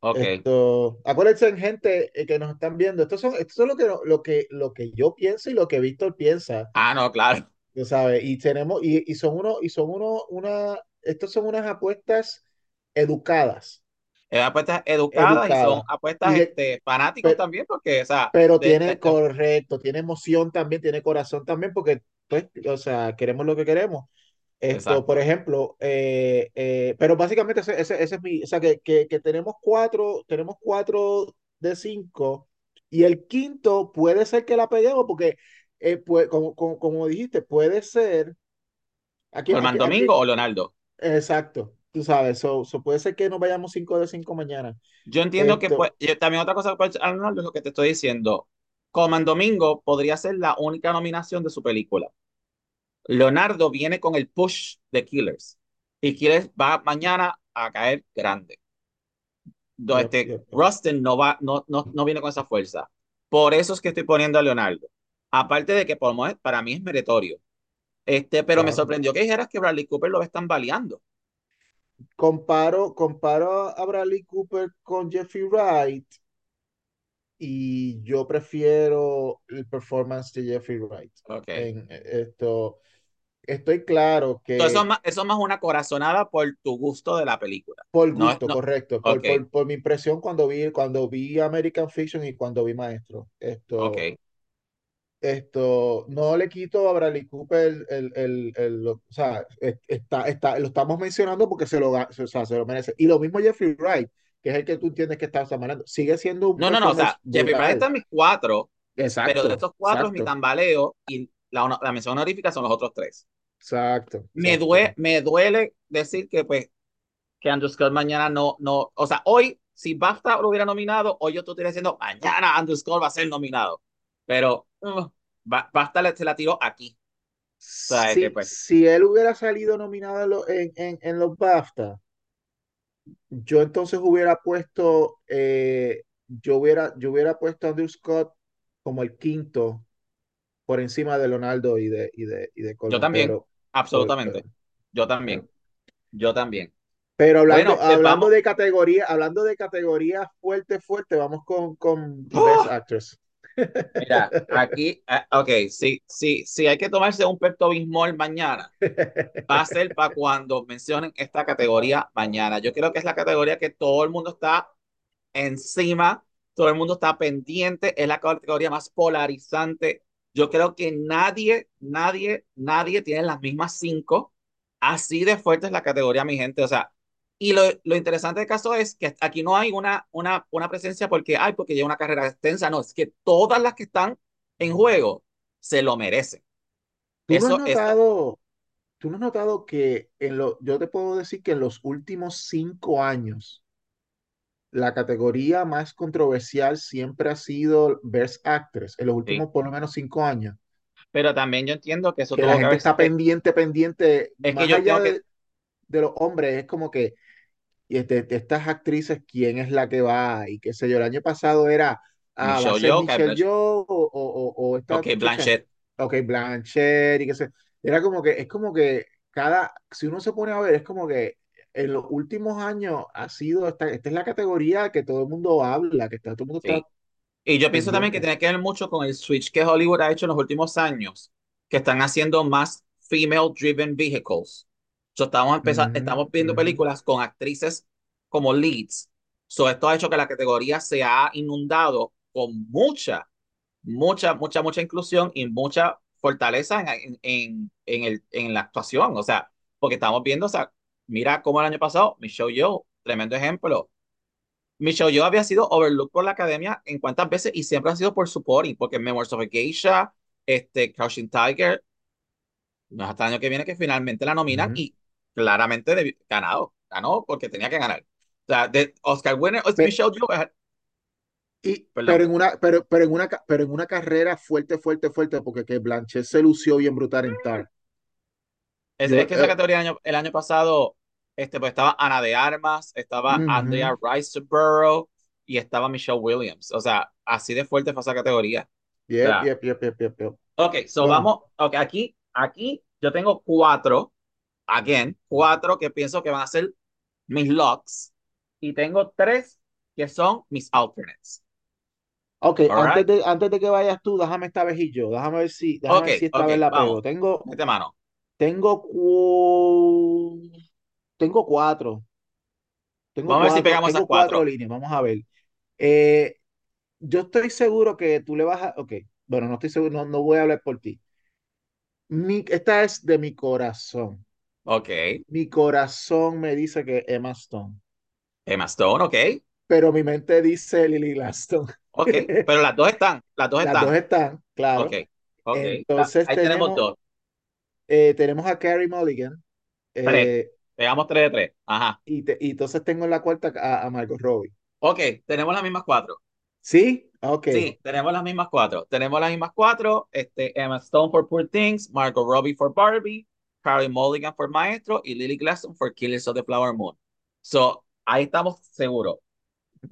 Ok. Esto, acuérdense, gente eh, que nos están viendo, estos son, estos son lo que, lo que, lo que yo pienso y lo que Víctor piensa, Ah, no, claro. tú sabes, y tenemos, y, y son uno, y son uno, una, estos son unas apuestas educadas, Es apuestas educadas y son apuestas Y de, este, fanáticos pe- también, porque, o sea, pero de, tiene, de- correcto, tiene emoción también, tiene corazón también, porque, pues, o sea, queremos lo que queremos. Esto, por exacto. ejemplo, eh, eh, pero básicamente ese, ese, ese es mi, o sea, que, que, que tenemos cuatro, tenemos cuatro de cinco, y el quinto puede ser que la peguemos, porque, eh, pues, como, como, como dijiste, puede ser, aquí, aquí, Domingo aquí, o Leonardo. exacto, tú sabes, so, so puede ser que nos vayamos cinco de cinco mañana. Yo entiendo que pues, Esto, y también otra cosa ser Leonardo es lo que te estoy diciendo. Colman Domingo podría ser la única nominación de su película. Leonardo viene con el push de Killers y Killers va mañana a caer grande. Este, yep, yep. Rustin no va, no, no, no viene con esa fuerza. Por eso es que estoy poniendo a Leonardo. Aparte de que por, para mí es meritorio. Este, pero me claro. sorprendió que dijeras que Bradley Cooper lo están baleando. Comparo, comparo a Bradley Cooper con Jeffrey Wright y yo prefiero el performance de Jeffrey Wright. Ok. En esto, estoy claro Entonces, eso es que más, eso es más una corazonada por tu gusto de la película. por gusto, no. correcto, por, por, por mi impresión cuando vi, cuando vi American Fiction y cuando vi Maestro, esto, ok. Esto, no le quito a Bradley Cooper el, el, el- o sea, es- está, está, lo estamos mencionando porque se lo, o sea, se lo merece. Y lo mismo Jeffrey Wright, que es el que tú entiendes que estás hablando, sigue siendo un No, no, no. O sea, Jeffrey Wright está en mis cuatro, pero de Exacto, estos cuatro es mi exacto, tambaleo y la, la mención honorífica son los otros tres. exacto, Me exacto. duele, me duele decir que, pues, que Andrew Scott mañana no, no, o sea, hoy, si BAFTA lo hubiera nominado, hoy yo estoy diciendo, mañana Andrew Scott va a ser nominado. Pero uh, Ba- BAFTA le- se la tiró aquí. O sea, que Si, pues, si él hubiera salido nominado en, lo- en, en, en los BAFTA, yo entonces hubiera puesto, eh, yo hubiera, yo hubiera puesto a Andrew Scott como el quinto por encima de Leonardo y de, y de, y de yo también, pero, absolutamente. pero, Yo también, yo también. pero hablando, Bueno, pues hablando vamos. de categoría, hablando de categoría fuerte, fuerte, vamos con, con Best ¡Oh! Actress. Mira, aquí, ah, ok, sí, sí, sí, hay que tomarse un Pepto Bismol mañana. Va a ser para cuando mencionen esta categoría mañana. Yo creo que es la categoría que todo el mundo está encima, todo el mundo está pendiente, es la categoría más polarizante. Yo creo que nadie, nadie, nadie tiene las mismas cinco. Así de fuerte es la categoría, mi gente. O sea, y lo, lo interesante del caso es que aquí no hay una, una, una presencia porque, ay, porque lleva una carrera extensa. No, es que todas las que están en juego se lo merecen. ¿Tú no has es, notado, tú no has notado que en lo, yo te puedo decir que en los últimos cinco años, la categoría más controversial siempre ha sido Best Actress, en los sí. últimos por lo menos cinco años, Pero también yo entiendo que eso que la que gente está pendiente, pendiente, es que más yo allá que, de, de los hombres, es como que y este, de estas actrices, quién es la que va y qué sé yo. El año pasado era, ah, Michelle Yeoh, Kate Michelle Yeoh o, o, o, o esta ok, Blanchett, ok, Blanchett y qué sé. Era como que, es como que cada, si uno se pone a ver, es como que en los últimos años ha sido, esta, esta es la categoría que todo el mundo habla, que está, todo el mundo está sí. Y yo pienso también que tiene que ver mucho con el switch que Hollywood ha hecho en los últimos años, que están haciendo más female-driven vehicles. So, estamos, empezando, Ujú, estamos viendo ujú. películas con actrices como leads. So, esto ha hecho que la categoría se ha inundado con mucha, mucha, mucha, mucha inclusión y mucha fortaleza en, en, en, el, en la actuación. O sea, porque estamos viendo, o sea, mira cómo el año pasado, Michelle Yeoh, tremendo ejemplo Michelle Yeoh había sido overlooked por la academia en cuántas veces y siempre ha sido por supporting, porque Memoirs of a Geisha, este, Crouching Tiger, no es hasta el año que viene que finalmente la nominan y claramente ganado, ganó porque tenía que ganar. O sea, de Oscar winner Pe- Michelle eh, y, pero en una, pero, pero en una, pero en una carrera fuerte, fuerte, fuerte, porque que Blanchett se lució bien brutal en Tar. es, es que esa eh, categoría el año, el año pasado, este, pues estaba Ana de Armas, estaba. Andrea Riseborough y estaba Michelle Williams. O sea, así de fuerte fue esa categoría. O Yep, sea, yep. ok, so Bueno, vamos, ok, aquí, aquí yo tengo cuatro, again, cuatro que pienso que van a ser mis locks y tengo tres que son mis alternates. ok, All antes right? de, antes de que vayas tú, déjame esta vez y yo, déjame ver si, déjame ver si esta vez la vamos, pego. Tengo, mete mano. tengo, cu- tengo cuatro, tengo Vamos a ver si pegamos esas cuatro. líneas, vamos a ver. Eh, yo estoy seguro que tú le vas a, ok, bueno, no estoy seguro, no, no voy a hablar por ti. Mi, esta es de mi corazón. Ok, Mi corazón me dice que Emma Stone, Emma Stone, ok, pero mi mente dice Lily Gladstone. ok, pero las dos están, las dos [laughs] Las dos están. están, Ok, claro. ok, ta- Entonces ahí tenemos tenemos, dos. eh, tenemos a Carrie Mulligan Tres, eh, pegamos tres de tres. Ajá. y, te- y entonces tengo en la cuarta a, a Margot Robbie. Ok, tenemos las mismas cuatro. ¿Sí? Ok. Sí, tenemos las mismas cuatro. Tenemos las mismas cuatro. Este, Emma Stone for Poor Things, Margot Robbie for Barbie, Carey Mulligan for Maestro y Lily Gladstone for Killers of the Flower Moon. So, ahí estamos seguros.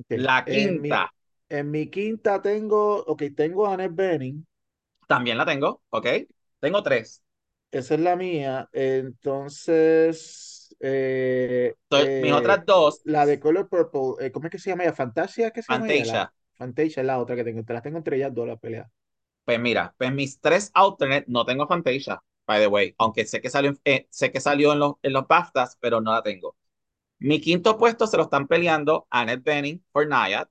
La En mi, quinta en mi quinta tengo, ok, tengo a Annette Bening. también la tengo, ¿ok? Tengo tres. Esa es la mía. Entonces, eh, So, mis eh, otras dos, la de Color Purple, eh, ¿cómo es que se llama ella? ¿Fantasia? ¿Qué se llama ella? La Fantasia. Fantasia es la otra que tengo. Te las tengo entre ellas dos, la pelea. Pues mira, pues mis tres alternate no tengo Fantasia, by the way, aunque sé que salió, en- eh, sé que salió en los, en los BAFTAs, pero no la tengo. Mi quinto puesto se lo están peleando Annette Bening for Nayad,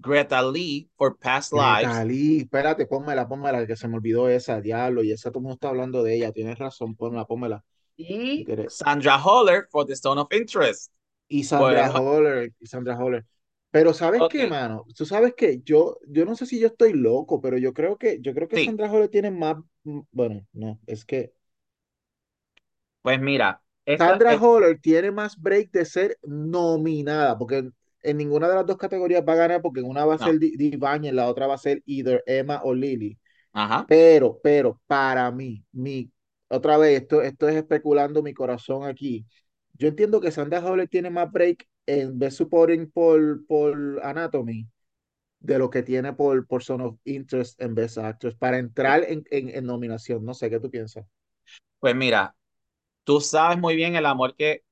Greta Lee for Past Lives Gretalí, espérate, pónmela, pónmela, que se me olvidó esa, diablo, y esa todo el mundo está hablando de ella, tienes razón, pónmela, pónmela. y. Sandra Holler for The Stone of Interest. Y Sandra Holler, y Sandra Holler. Pero ¿sabes qué, mano? Tú sabes que yo, yo no sé si yo estoy loco, pero yo creo que, yo creo que sí, Sandra Holler tiene más, mm, bueno, no, es que pues mira, Sandra es, Holler tiene más break de ser nominada, porque en, ninguna de las dos categorías va a ganar, porque en una va a no, ser Di- Divine y en la otra va a ser either Emma o Lily. ajá, Pero, pero, para mí, mi, otra vez, esto, esto es especulando mi corazón aquí. Yo entiendo que Sandra Hüller tiene más break en Best Supporting por, por Anatomy de lo que tiene por, por Son of Interest en Best Actress para entrar en, en, en nominación. No sé, ¿qué tú piensas? pues mira, tú sabes muy bien el amor que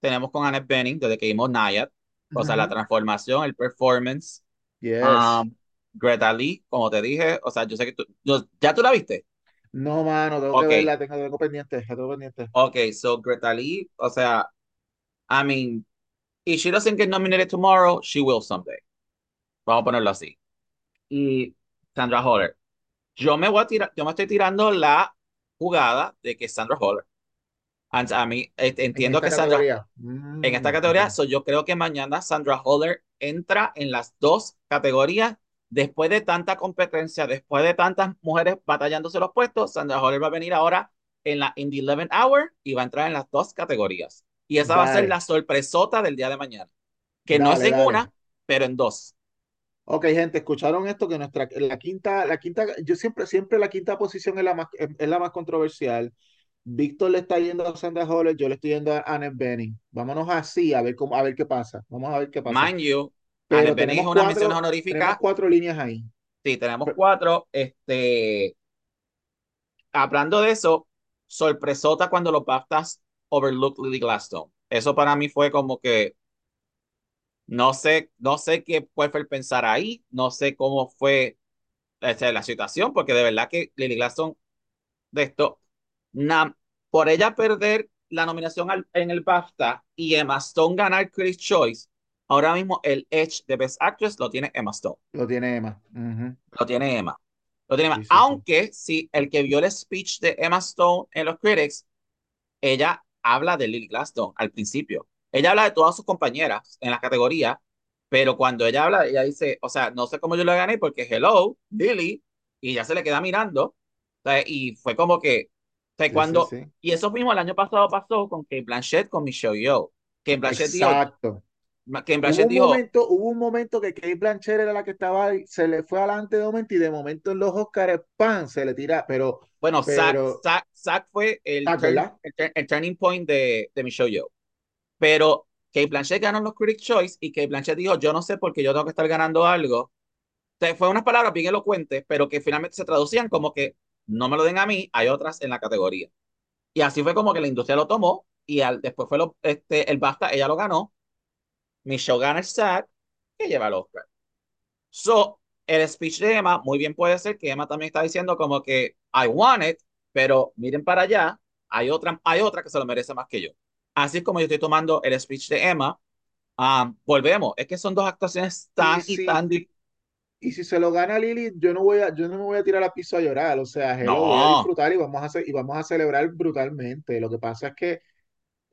tenemos con Annette Bening desde que vimos Nayad, o sea, la transformación, el performance, Yes. um, Greta Lee, como te dije, o sea, yo sé que tú, yo- ¿ya tú la viste? No, mano, tengo que Ok, verla, tengo, tengo pendiente, tengo pendiente. ok, so Greta Lee, o sea, I mean, if she doesn't get nominated tomorrow, she will someday. Vamos a ponerlo así. Y Sandra Holler, yo me voy a tirar, yo me estoy tirando la jugada de que Sandra Holler. And a mí, eh, En entiendo que Sandra, categoría. en esta Mm, categoría, so yo creo que mañana Sandra Holler entra en las dos categorías. Después de tanta competencia, después de tantas mujeres batallándose los puestos, Sandra Holler va a venir ahora en la in the 11 hour y va a entrar en las dos categorías. Y esa va a ser la sorpresota del día de mañana, que no es en dale. una, pero en dos. Ok, gente, escucharon esto que nuestra la quinta, la quinta, yo siempre, siempre la quinta posición es la más, es, la más controversial. Víctor le está yendo a Sandra Holler, yo le estoy yendo a Annette Bening. Vámonos así a ver cómo, a ver qué pasa. Vamos a ver qué pasa. Mind you, Annette Pero Bening es tenemos una mención cuatro, tenemos honorífica. cuatro líneas ahí. Sí, tenemos cuatro. Este, hablando de eso, sorpresota cuando los BAFTAs overlooked Lily Gladstone. Eso para mí fue como que no sé, no sé qué fue el pensar ahí, no sé cómo fue este, la situación, porque de verdad que Lily Gladstone de esto, na- por ella perder la nominación al- en el BAFTA y Emma Stone ganar Critics' Choice, ahora mismo el Edge de Best Actress lo tiene Emma Stone. Lo tiene Emma. Lo tiene Emma. Lo tiene Emma. Sí, sí, sí. Aunque si el que vio el speech de Emma Stone en los critics, ella habla de Lily Gladstone al principio. Ella habla de todas sus compañeras en la categoría Pero cuando ella habla, ella dice, o sea, no sé cómo yo lo gané porque hello, Lily, y ya se le queda mirando. Y fue como que, Sí, cuando, sí. y eso mismo el año pasado pasó con Kate Blanchett con Michelle Yeoh. Kate Blanchett dijo, Exacto. Kate Hubo Blanchett un dijo, momento, hubo un momento que Kate Blanchett era la que estaba ahí, se le fue adelante de momento y de momento en los Oscars, ¡pam! se le tira, pero, bueno, pero, Zack, Zack fue el, turn, ¿verdad? el, el turning point de, de Michelle Yeoh. Pero Kate Blanchett ganó los Critics' Choice y Kate Blanchett dijo, yo no sé por qué yo tengo que estar ganando algo. Sea, fue unas palabras bien elocuentes, pero que finalmente se traducían como que no me lo den a mí, hay otras en la categoría. Y así fue como que la industria lo tomó y al, después fue lo, este, el BAFTA, ella lo ganó, Michelle gana el SAG, que lleva el Oscar. So, el speech de Emma, muy bien puede ser que Emma también está diciendo como que I want it, pero miren para allá, hay otra, hay otra que se lo merece más que yo. Así es como yo estoy tomando el speech de Emma. Ah, volvemos, es que son dos actuaciones Y tan y si, tan... di- y si se lo gana Lili, yo no voy a, yo no me voy a tirar al piso a llorar, o sea, hello, voy a No. disfrutar y vamos a y vamos a celebrar brutalmente. Lo que pasa es que,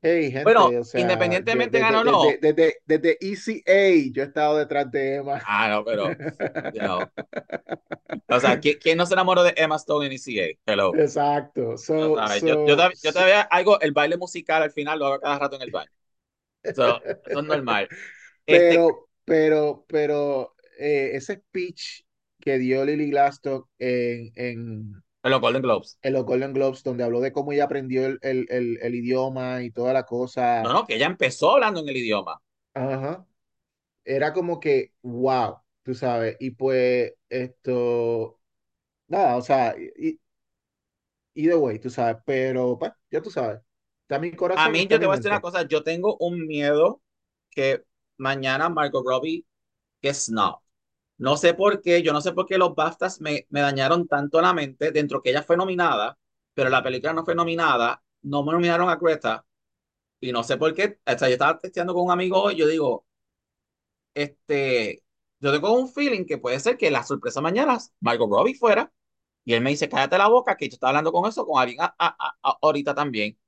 hey, Bueno, gente, o sea, yo independientemente ganó o no. desde, desde, ECA yo he estado detrás de Emma. Ah, no, pero, you know. [laughs] O sea, ¿quién, quién no se enamoró de Emma Stone en ECA? Hello. Exacto. So, Yo, yo, todavía- yo todavía hago el baile musical al final, lo hago cada rato en el baño. So, eso es normal. [laughs] Este, Pero, pero, pero eh, ese speech que dio Lily Glassstock en, en, en los Golden Globes. en los Golden Globes, donde habló de cómo ella aprendió el, el, el, el idioma y toda la No, cosa, no, que ella empezó hablando en el idioma. ajá, era como que, wow, tú sabes, y pues esto, nada, o sea, y, either way, tú sabes, pero pues, ya tú sabes, está mi A corazón y mí, yo te voy a decir una cosa, yo tengo un miedo que mañana Margot Robbie, que es no. No sé por qué, yo no sé por qué los BAFTAs me, me dañaron tanto la mente dentro que ella fue nominada, pero la película no fue nominada, no me nominaron a Greta, y no sé por qué, sea, yo estaba testeando con un amigo hoy, yo digo, este, yo tengo un feeling que puede ser que la sorpresa mañana Margot Robbie fuera, y él me dice, cállate la boca, que yo estaba hablando con eso con alguien a- a- a- ahorita también.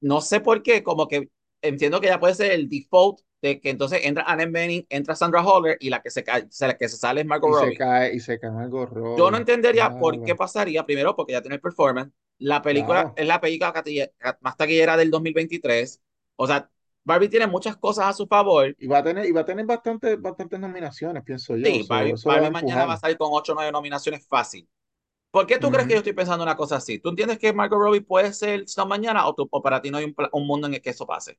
No sé por qué, como que entiendo que ya puede ser el default de que entonces entra Anne Bening, entra Sandra Holler y la que se, ca- la que se sale es Margot Y se Robbie. cae, y se cae algo Yo no entendería por qué Claro, pasaría, primero porque ya tiene el performance, la película claro. es la película más taquillera del 2023, o sea, Barbie tiene muchas cosas a su favor, Y va a tener, y va a tener bastante, bastantes nominaciones, pienso yo. sí, So, Barbie, eso lo va Barbie mañana va a salir con 8 o 9 nominaciones fácil. ¿Por qué tú crees que yo estoy pensando una cosa así? ¿Tú entiendes que Margot Robbie puede ser Snow mañana o, tú- o para ti no hay un, un mundo en el que eso pase?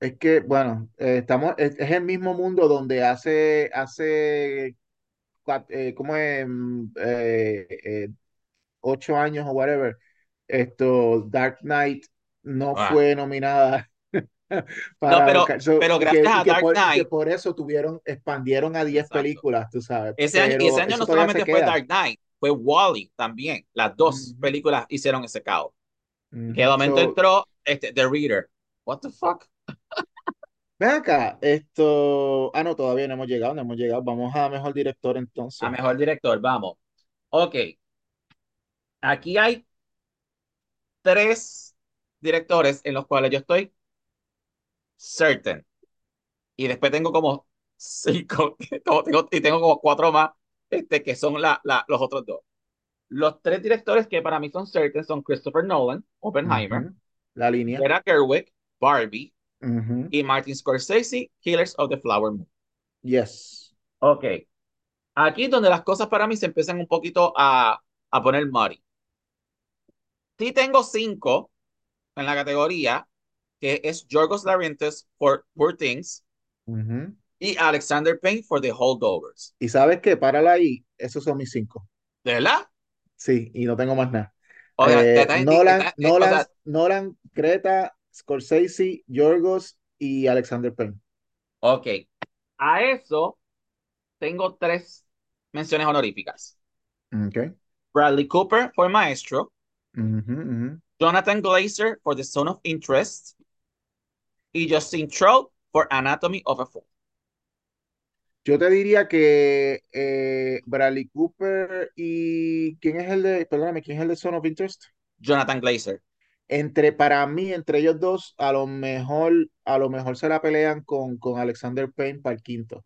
Es que, bueno, eh, estamos, es, es el mismo mundo donde hace, hace, eh, ¿cómo es? Mm, eh, eh, ocho años o whatever, esto, Dark Knight no Ah. fue nominada [laughs] No, para pero, Oscar. So, pero que, gracias y a que Dark por, y que Knight, por eso tuvieron, expandieron a 10 exacto. películas, tú sabes. Ese año, ese Pero año no solamente fue. Dark Knight, fue Wall-E también. Las dos Ujú, películas hicieron ese caos. Que de momento So, entró este, The Reader. What the fuck? Ven acá, esto. Ah, no, todavía no hemos llegado, no hemos llegado. Vamos a mejor director A entonces. mejor director, vamos. Ok, aquí hay tres directores en los cuales yo estoy certain. Y después tengo como cinco, [laughs] tengo- y tengo como cuatro más este, que son la, la, los otros dos. Los tres directores que para mí son certain son Christopher Nolan, Oppenheimer. La línea. Greta Gerwig, Barbie, Y Martin Scorsese, Killers of the Flower Moon. Yes. Ok, aquí es donde las cosas para mí se empiezan un poquito a, a poner muddy. Sí tengo cinco en la categoría, que es Yorgos Lanthimos for Poor Things Ujú. y Alexander Payne for The Holdovers. Y sabes qué, párala ahí, esos son mis cinco. ¿De verdad? Sí, y no tengo más nada. O sea, Eh, Nolan, Nolan, Nolan, Greta, Scorsese, Yorgos y Alexander Payne. ok. A eso tengo tres menciones honoríficas. Okay. Bradley Cooper for Maestro. Jonathan Glazer for The Zone of Interest y Justin Trout for Anatomy of a Fall. Yo te diría que eh, Bradley Cooper y ¿quién es el de, perdóname, quién es el de Son of Interest? Jonathan Glazer. Entre, para mí, entre ellos dos, a lo mejor, a lo mejor se la pelean con, con Alexander Payne para el quinto.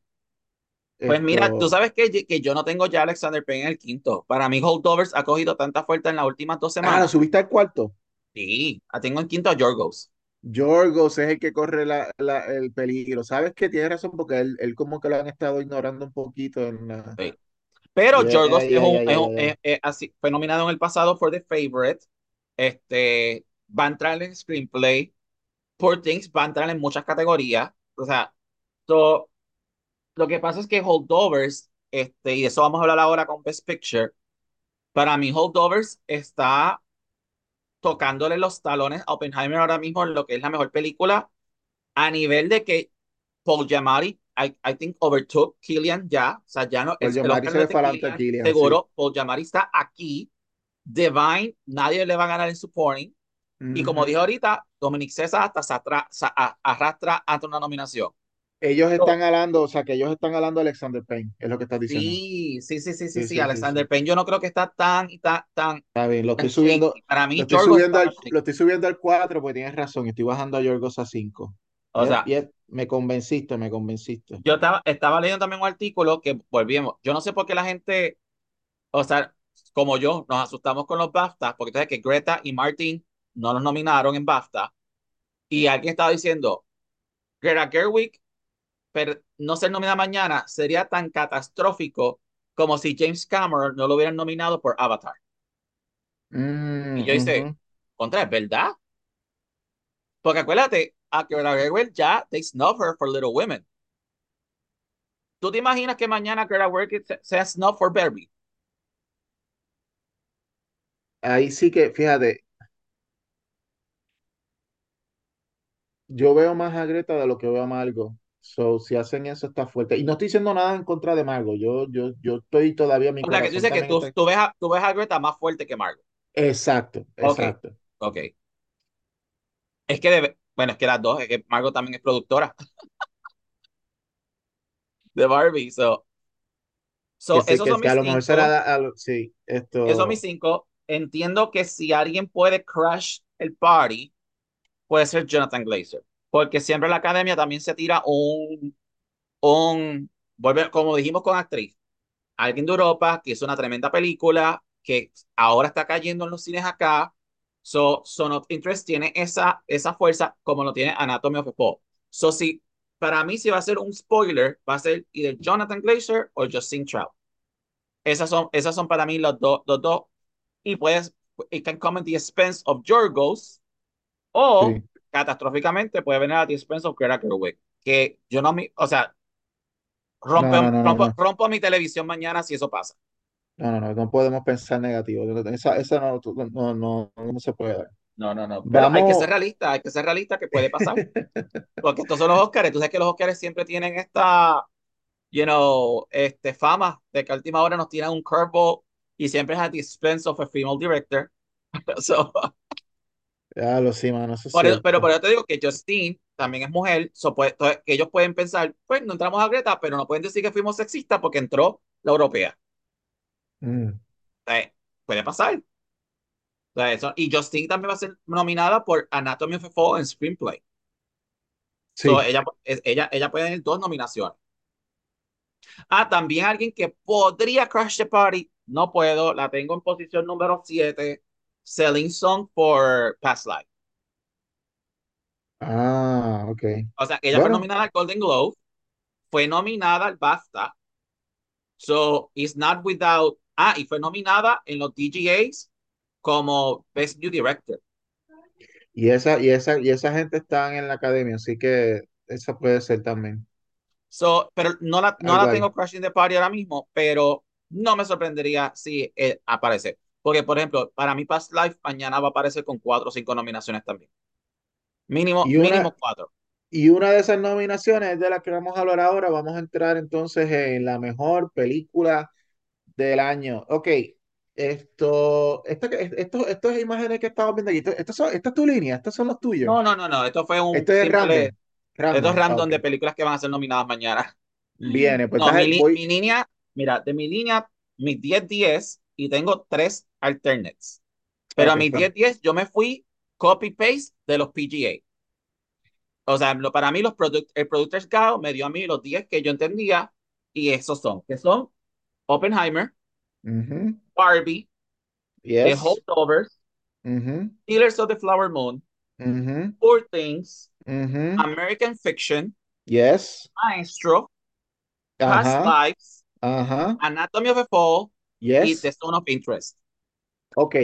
Pues mira, tú sabes que, que yo no tengo ya a Alexander Payne en el quinto. Para mí, Holdovers ha cogido tanta fuerza en las últimas dos ah, lo semanas. subiste al cuarto. Sí, la tengo en quinto a Yorgos. Yorgos es el que corre la, la- el peligro. ¿Sabes qué? Tienes razón porque él, él como que lo han estado ignorando un poquito en la... Sí. Pero Ya, Yorgos es un, es así, fue nominado en el pasado por The Favorite. Este, va a entrar en Screenplay. Poor Things va a entrar en muchas categorías. O sea, so, lo que pasa es que Holdovers, este, y de eso vamos a hablar ahora con Best Picture. Para mí, Holdovers está tocándole los talones a Oppenheimer ahora mismo en lo que es la mejor película a nivel de que Paul Giamatti, I, I think overtook Killian ya, o sea, ya no, el Mari Oscar se es de Killian, Killian, sí. seguro, Paul Giamatti está aquí, Divine, nadie le va a ganar en supporting, y como dije ahorita, Dominic César hasta se atra- se a- arrastra ante una nominación. Ellos están hablando, o sea, que ellos están hablando de Alexander Payne, es lo que estás diciendo. sí, sí, sí, sí, sí, Sí, Alexander sí. Payne, yo no creo que está tan y tan, tan, Está bien, lo estoy subiendo. Para lo mí, estoy Yorgos subiendo al, lo estoy subiendo al 4 porque tienes razón, estoy bajando a Yorgos a 5. O sea, me convenciste, me convenciste. yo estaba, estaba leyendo también un artículo que volvimos. Yo no sé por qué la gente, o sea, como yo, nos asustamos con los BAFTA, porque sabes que Greta y Martin no los nominaron en BAFTA, y alguien estaba diciendo, Greta Gerwig, pero no ser nominada mañana sería tan catastrófico como si James Cameron no lo hubieran nominado por Avatar. Y Mm, yo hice, ujú. contra, ¿es verdad? Porque acuérdate, a Greta Gerwig ya, they snub her for Little Women. ¿Tú te imaginas que mañana Greta Gerwig se- sea snub for Barbie? Ahí sí que, fíjate, yo veo más a Greta de lo que veo a Margot. So, si hacen eso está fuerte. Y no estoy diciendo nada en contra de Margot. Yo, yo, yo estoy todavía, mi O sea, que tú dices que tú, está. tú ves a, tú ves a Greta más fuerte que Margot. Exacto, exacto. ok. Es que debe, bueno, es que las dos, es que Margot también es productora [laughs] de Barbie. So, Que so, sí, esos que, son que a mis lo mejor será, cinco. a lo- sí, Esos son mis esto, cinco. Entiendo que si alguien puede crash el party, puede ser Jonathan Glazer. Porque siempre la academia también se tira un, un, vuelve, como dijimos con actriz, alguien de Europa que hizo una tremenda película que ahora está cayendo en los cines acá. So, Son of Interest tiene esa, esa fuerza como lo tiene Anatomy of a Fall. So, si, para mí, si va a ser un spoiler, va a ser either Jonathan Glazer o Justin Trout. Esas son, esas son para mí los dos, dos. Y puedes, it can come at the expense of Yorgos o sí. catastróficamente puede venir a the expense of Greta Gerwig. Que yo no, me, o sea, rompo, no, no, rompo, rompo mi televisión mañana si eso pasa. No, no, no, no podemos pensar negativo. Esa, esa no, no, no, no se puede dar. No, no, no. Pero hay que ser realista, hay que ser realista que puede pasar. [laughs] Porque estos son los Oscars. Tú sabes que los Oscars siempre tienen esta, you know, este, fama de que a última hora nos tiran un curveball y siempre es at the expense of a female director. [laughs] So, Ya lo sí, mano, eso es por eso- pero por eso te digo que Justine también es mujer, so, puede- que ellos pueden pensar, pues no entramos a Greta, pero no pueden decir que fuimos sexistas porque entró la europea. Mm, Eh, puede pasar. Eso, y Justine también va a ser nominada por Anatomy of a Fall en Screenplay. So, sí. ella, ella, ella puede tener dos nominaciones. Ah, también alguien que podría Crash the Party. No puedo, la tengo en posición número 7. Selling Song por Past Life. Ah, ok. O sea, ella fue nominada al Golden Globe, fue nominada al BAFTA. So, it's not without. Ah, y fue nominada en los DGAs como Best New Director. y esa, y esa, y esa gente está en la academia, así que esa puede ser también. So, pero no la, no la tengo Crashing the Party ahora mismo, pero no me sorprendería si eh, aparece. Porque, por ejemplo, para mi Past Life mañana va a aparecer con cuatro o cinco nominaciones también. Mínimo, Y una, mínimo cuatro. y una de esas nominaciones es de la que vamos a hablar ahora. Vamos a entrar entonces en la mejor película del año. Ok, esto, esto, esto, estas imágenes que estamos viendo aquí, esto, son, esta es tu línea, estos son los tuyos. No, no, no, no. Esto fue un Esto es random, simple. Esto es random. Random de películas que van a ser nominadas mañana. Viene, pues No, mi, voy, mi línea, mira, de mi línea, mis 10-10 y tengo tres alternates. Pero a mis pues, 10-10 yo me fui copy-paste de los PGA. O sea, lo, para mí los product, el Productors Guide me dio a mí los 10 que yo entendía y esos son, que son Oppenheimer. Barbie, The Yes. Holdovers, Ujú. Killers of the Flower Moon. Poor Things. American Fiction, Yes. Maestro, Past. Lives. Anatomy of a Fall y Yes. The Zone of Interest. Ok.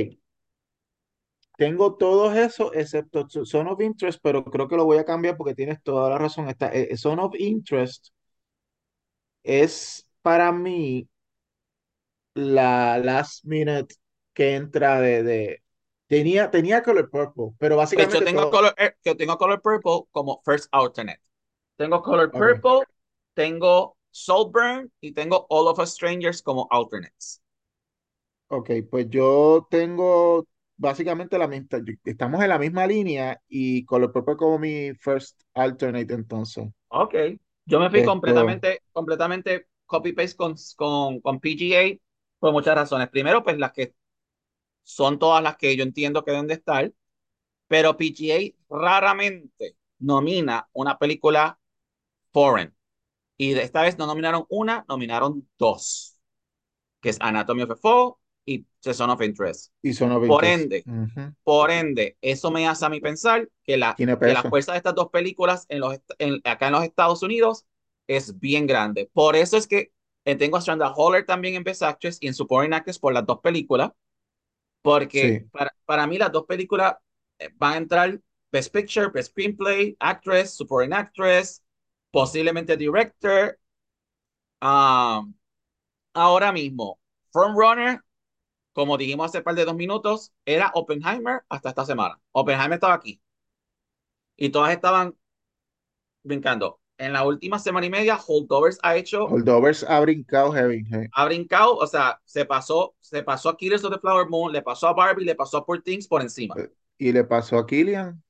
Tengo todos esos excepto Zo- Zone of Interest, pero creo que lo voy a cambiar porque tienes toda la razón. Está, eh, Zone of Interest es para mí la last minute que entra de, de- tenía, tenía Color Purple, pero Pues yo básicamente tengo todo. Color, eh, yo tengo Color Purple como First Alternate. Tengo Color. Purple, tengo Soulburn y tengo All of Us Strangers como alternates. Ok, pues yo tengo básicamente la misma, estamos en la misma línea y Color Purple como mi first alternate entonces. Ok. Yo me fui Esto, completamente, completamente copy-paste con, con, con PGA por muchas razones. Primero, pues las que son todas las que yo entiendo que deben de estar, pero PGA raramente nomina una película foreign. Y de esta vez no nominaron una, nominaron dos, que es Anatomy of a Fall y Zone of Interest. y of Por Interest. ende, por ende, eso me hace a mí pensar que la, que la fuerza de estas dos películas en los, en- acá en los Estados Unidos es bien grande. Por eso es que eh, tengo a Stranda Holler también en Best Actress y en Supporting Actress por las dos películas, porque Sí. para, para mí las dos películas eh, van a entrar Best Picture, Best Screenplay, Actress, Supporting Actress, posiblemente Director. Um, ahora mismo, Frontrunner, como dijimos hace par de dos minutos, era Oppenheimer hasta esta semana. Oppenheimer estaba aquí y todas estaban brincando. En la última semana y media, Holdovers ha hecho, Holdovers ha brincado heavy. sí. ha brincado, o sea, se pasó, se pasó a Killers of the Flower Moon, le pasó a Barbie, le pasó a Poor Things por encima. Eh, Y le pasó a Killian,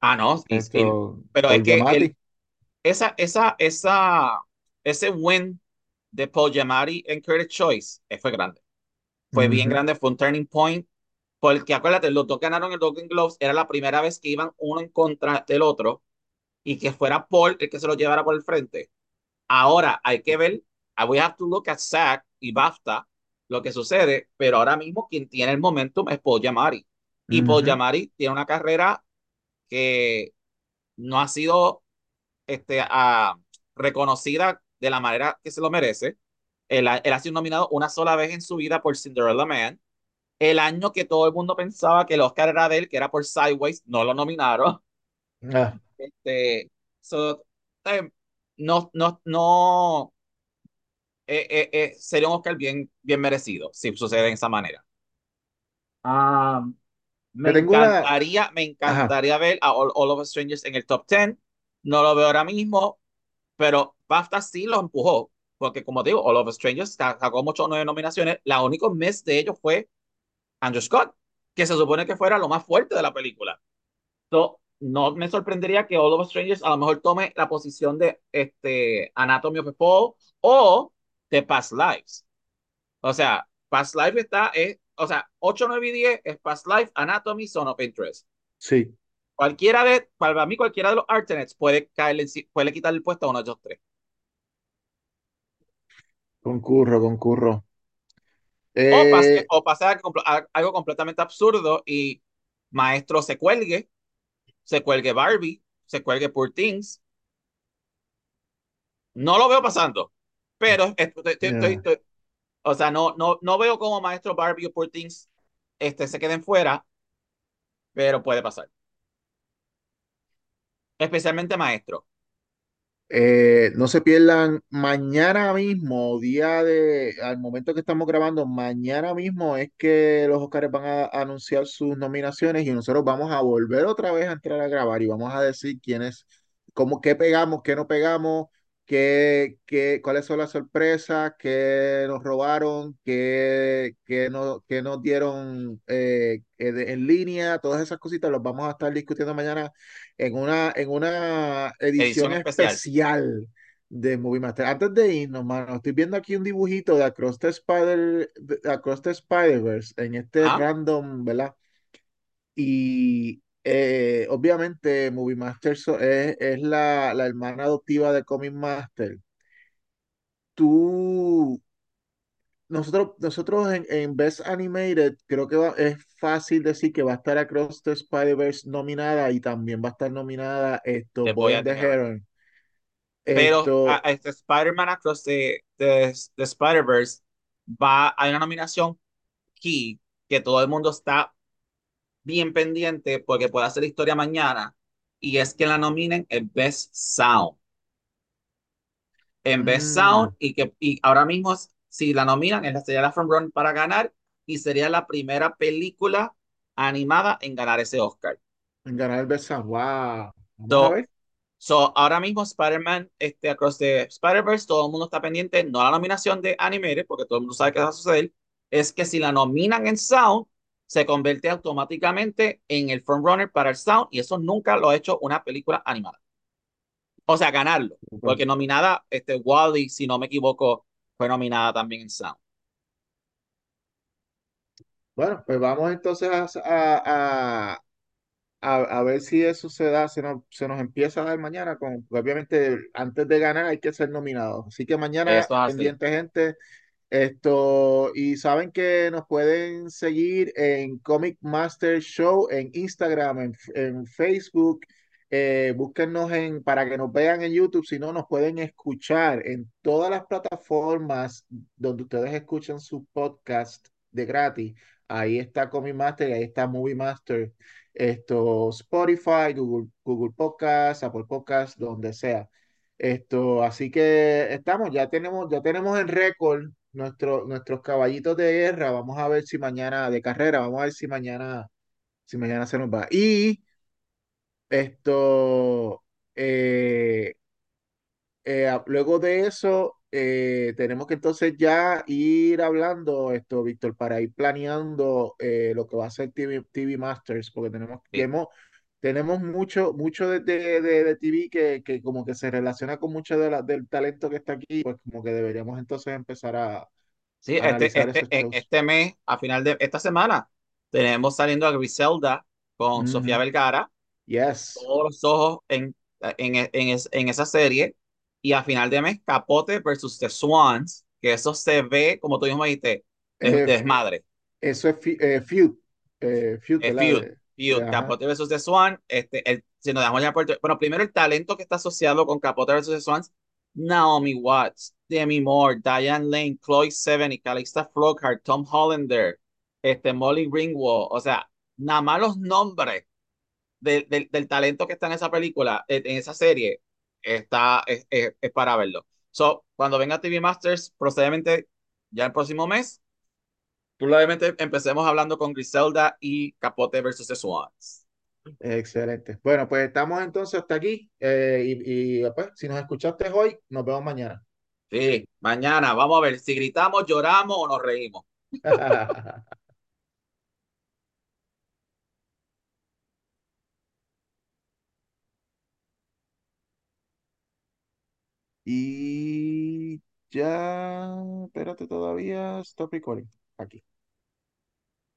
Ah, no, y- y- esto, pero es que el, esa, esa, esa, ese win de Paul Giamatti en Critics' Choice eh, fue grande. Fue bien grande, fue un turning point. Porque acuérdate, los dos ganaron el Golden Globes, era la primera vez que iban uno en contra del otro y que fuera Paul el que se lo llevara por el frente. Ahora hay que ver, I we have to look at SAG y BAFTA, lo que sucede, pero ahora mismo quien tiene el momentum es Paul Giamatti. Y Paul Ujú. Giamatti tiene una carrera que no ha sido este, ah, reconocida de la manera que se lo merece. Él, ha- él ha sido nominado una sola vez en su vida por Cinderella Man. El año que todo el mundo pensaba que el Oscar era de él, que era por Sideways, no lo nominaron. Ah, Este, so, eh, no, no, no, eh, eh, eh, sería un Oscar bien, bien merecido si sucede de esa manera. Ah, me una. encantaría, me Ajá. encantaría ver a All, All of Strangers en el top 10. No lo veo ahora mismo, pero BAFTA sí lo empujó, porque como digo, All of Strangers sa- sacó muchas nueve nominaciones. La única mes de ellos fue Andrew Scott, que se supone que fuera lo más fuerte de la película. So, no me sorprendería que All of Strangers a lo mejor tome la posición de este, Anatomy of a Fall o de Past Lives. O sea, Past Life está, es, o sea, 8, 9 y 10 es Past Life, Anatomy, Zone of Interest. Sí. Cualquiera de, para mí, cualquiera de los alternates puede caerle, puede quitar el puesto a uno de esos tres. Concurro, concurro. O pase, Eh, o pase algo, a- algo completamente absurdo y Maestro se cuelgue, se cuelgue Barbie, se cuelgue Poor Things. No lo veo pasando, pero estoy, estoy- estoy- yeah. estoy- o sea, no, no, no veo como Maestro Barbie o Poor Things este, se queden fuera, pero puede pasar. Especialmente Maestro. Eh, no se pierdan mañana mismo, día de, al momento que estamos grabando, mañana mismo es que los Oscars van a anunciar sus nominaciones y nosotros vamos a volver otra vez a entrar a grabar y vamos a decir quiénes, cómo, qué pegamos, qué no pegamos, qué, qué, cuáles son las sorpresas, qué nos robaron, qué, qué, no, qué nos dieron eh, eh, en línea, todas esas cositas las vamos a estar discutiendo mañana en una, en una edición Edición especial. especial de Movie Master. Antes de irnos, mano, estoy viendo aquí un dibujito de Across the Spider, de Across the Spider-Verse en este Ajá. random, ¿verdad? Y eh, obviamente Movie Master so- es, es la, la hermana adoptiva de Comic Master. Tú, nosotros, nosotros en, en Best Animated creo que va- es fácil decir que va a estar Across the Spider-Verse nominada y también va a estar nominada esto, Boy and the. Heron. Pero a, Esto, a este Spider-Man Across the, the, the Spider-Verse va, hay una nominación key que todo el mundo está bien pendiente porque puede hacer historia mañana y es que la nominen en Best Sound. En Best Sound mm, y que y ahora mismo si la nominan sería la front run para ganar y sería la primera película animada en ganar ese Oscar. en ganar el Best Sound. Wow. So, so ahora mismo Spider-Man este, Across the Spider-Verse, todo el mundo está pendiente, no a la nominación de Animated, porque todo el mundo sabe qué va a suceder, es que si la nominan en Sound, se convierte automáticamente en el frontrunner para el Sound y eso nunca lo ha hecho una película animada. O sea, ganarlo, porque nominada, este, Wally, si no me equivoco, fue nominada también en Sound. Bueno, pues vamos entonces a, a, a- a, a ver si eso se da, se nos, se nos empieza a dar mañana, con, obviamente antes de ganar hay que ser nominados. Así que mañana, pendiente gente, esto, y saben que nos pueden seguir en Comic Master Show, en Instagram, en, en Facebook, eh, búsquennos en, para que nos vean en YouTube, si no, nos pueden escuchar en todas las plataformas donde ustedes escuchan su podcast de gratis. Ahí está Comic Master ahí está Movie Master esto, Spotify, Google, Google Podcast, Apple Podcast, donde sea. Esto, así que estamos, ya tenemos, ya tenemos en récord nuestro, nuestros caballitos de guerra. Vamos a ver si mañana, de carrera, vamos a ver si mañana, si mañana se nos va. Y esto, eh, eh, luego de eso, eh, tenemos que entonces ya ir hablando esto, Víctor, para ir planeando eh, lo que va a ser TV, TV Masters, porque tenemos, Sí, hemos- tenemos mucho, mucho de, de, de- de TV que, que como que se relaciona con mucho de la- del talento que está aquí, pues como que deberíamos entonces empezar a, a Sí, este, analizar este, esos e- este mes, a final de esta semana, tenemos saliendo a Griselda con Sofía Ujú. Vergara Yes. todos los ojos en, en, en, es- en esa serie. Y a final de mes, Capote versus The Swans, que eso se ve, como tú mismo dijiste, de Eh, desmadre. eso es eh, feud, eh, feud, Es feud, De- de- ajá. Capote versus The Swan. Este, el, si nos dejamos ya por, bueno, primero el talento que está asociado con Capote versus The Swans, Naomi Watts, Demi Moore, Diane Lane, Chloe Sevigny, Calista Flockhart, Tom Hollander, este, Molly Ringwald, o sea, nada más los nombres del, del, del talento que está en esa película, en, esa serie, está, es, es, es para verlo. So, cuando venga TV Masters, procedente ya el próximo mes, probablemente empecemos hablando con Griselda y Capote versus The Swans. Excelente. Bueno, pues estamos entonces hasta aquí eh, y, y, pues, si nos escuchaste hoy, nos vemos mañana. Sí, mañana vamos a ver si gritamos, lloramos o nos reímos. [laughs] Y ya, espérate todavía, stop recording. Aquí.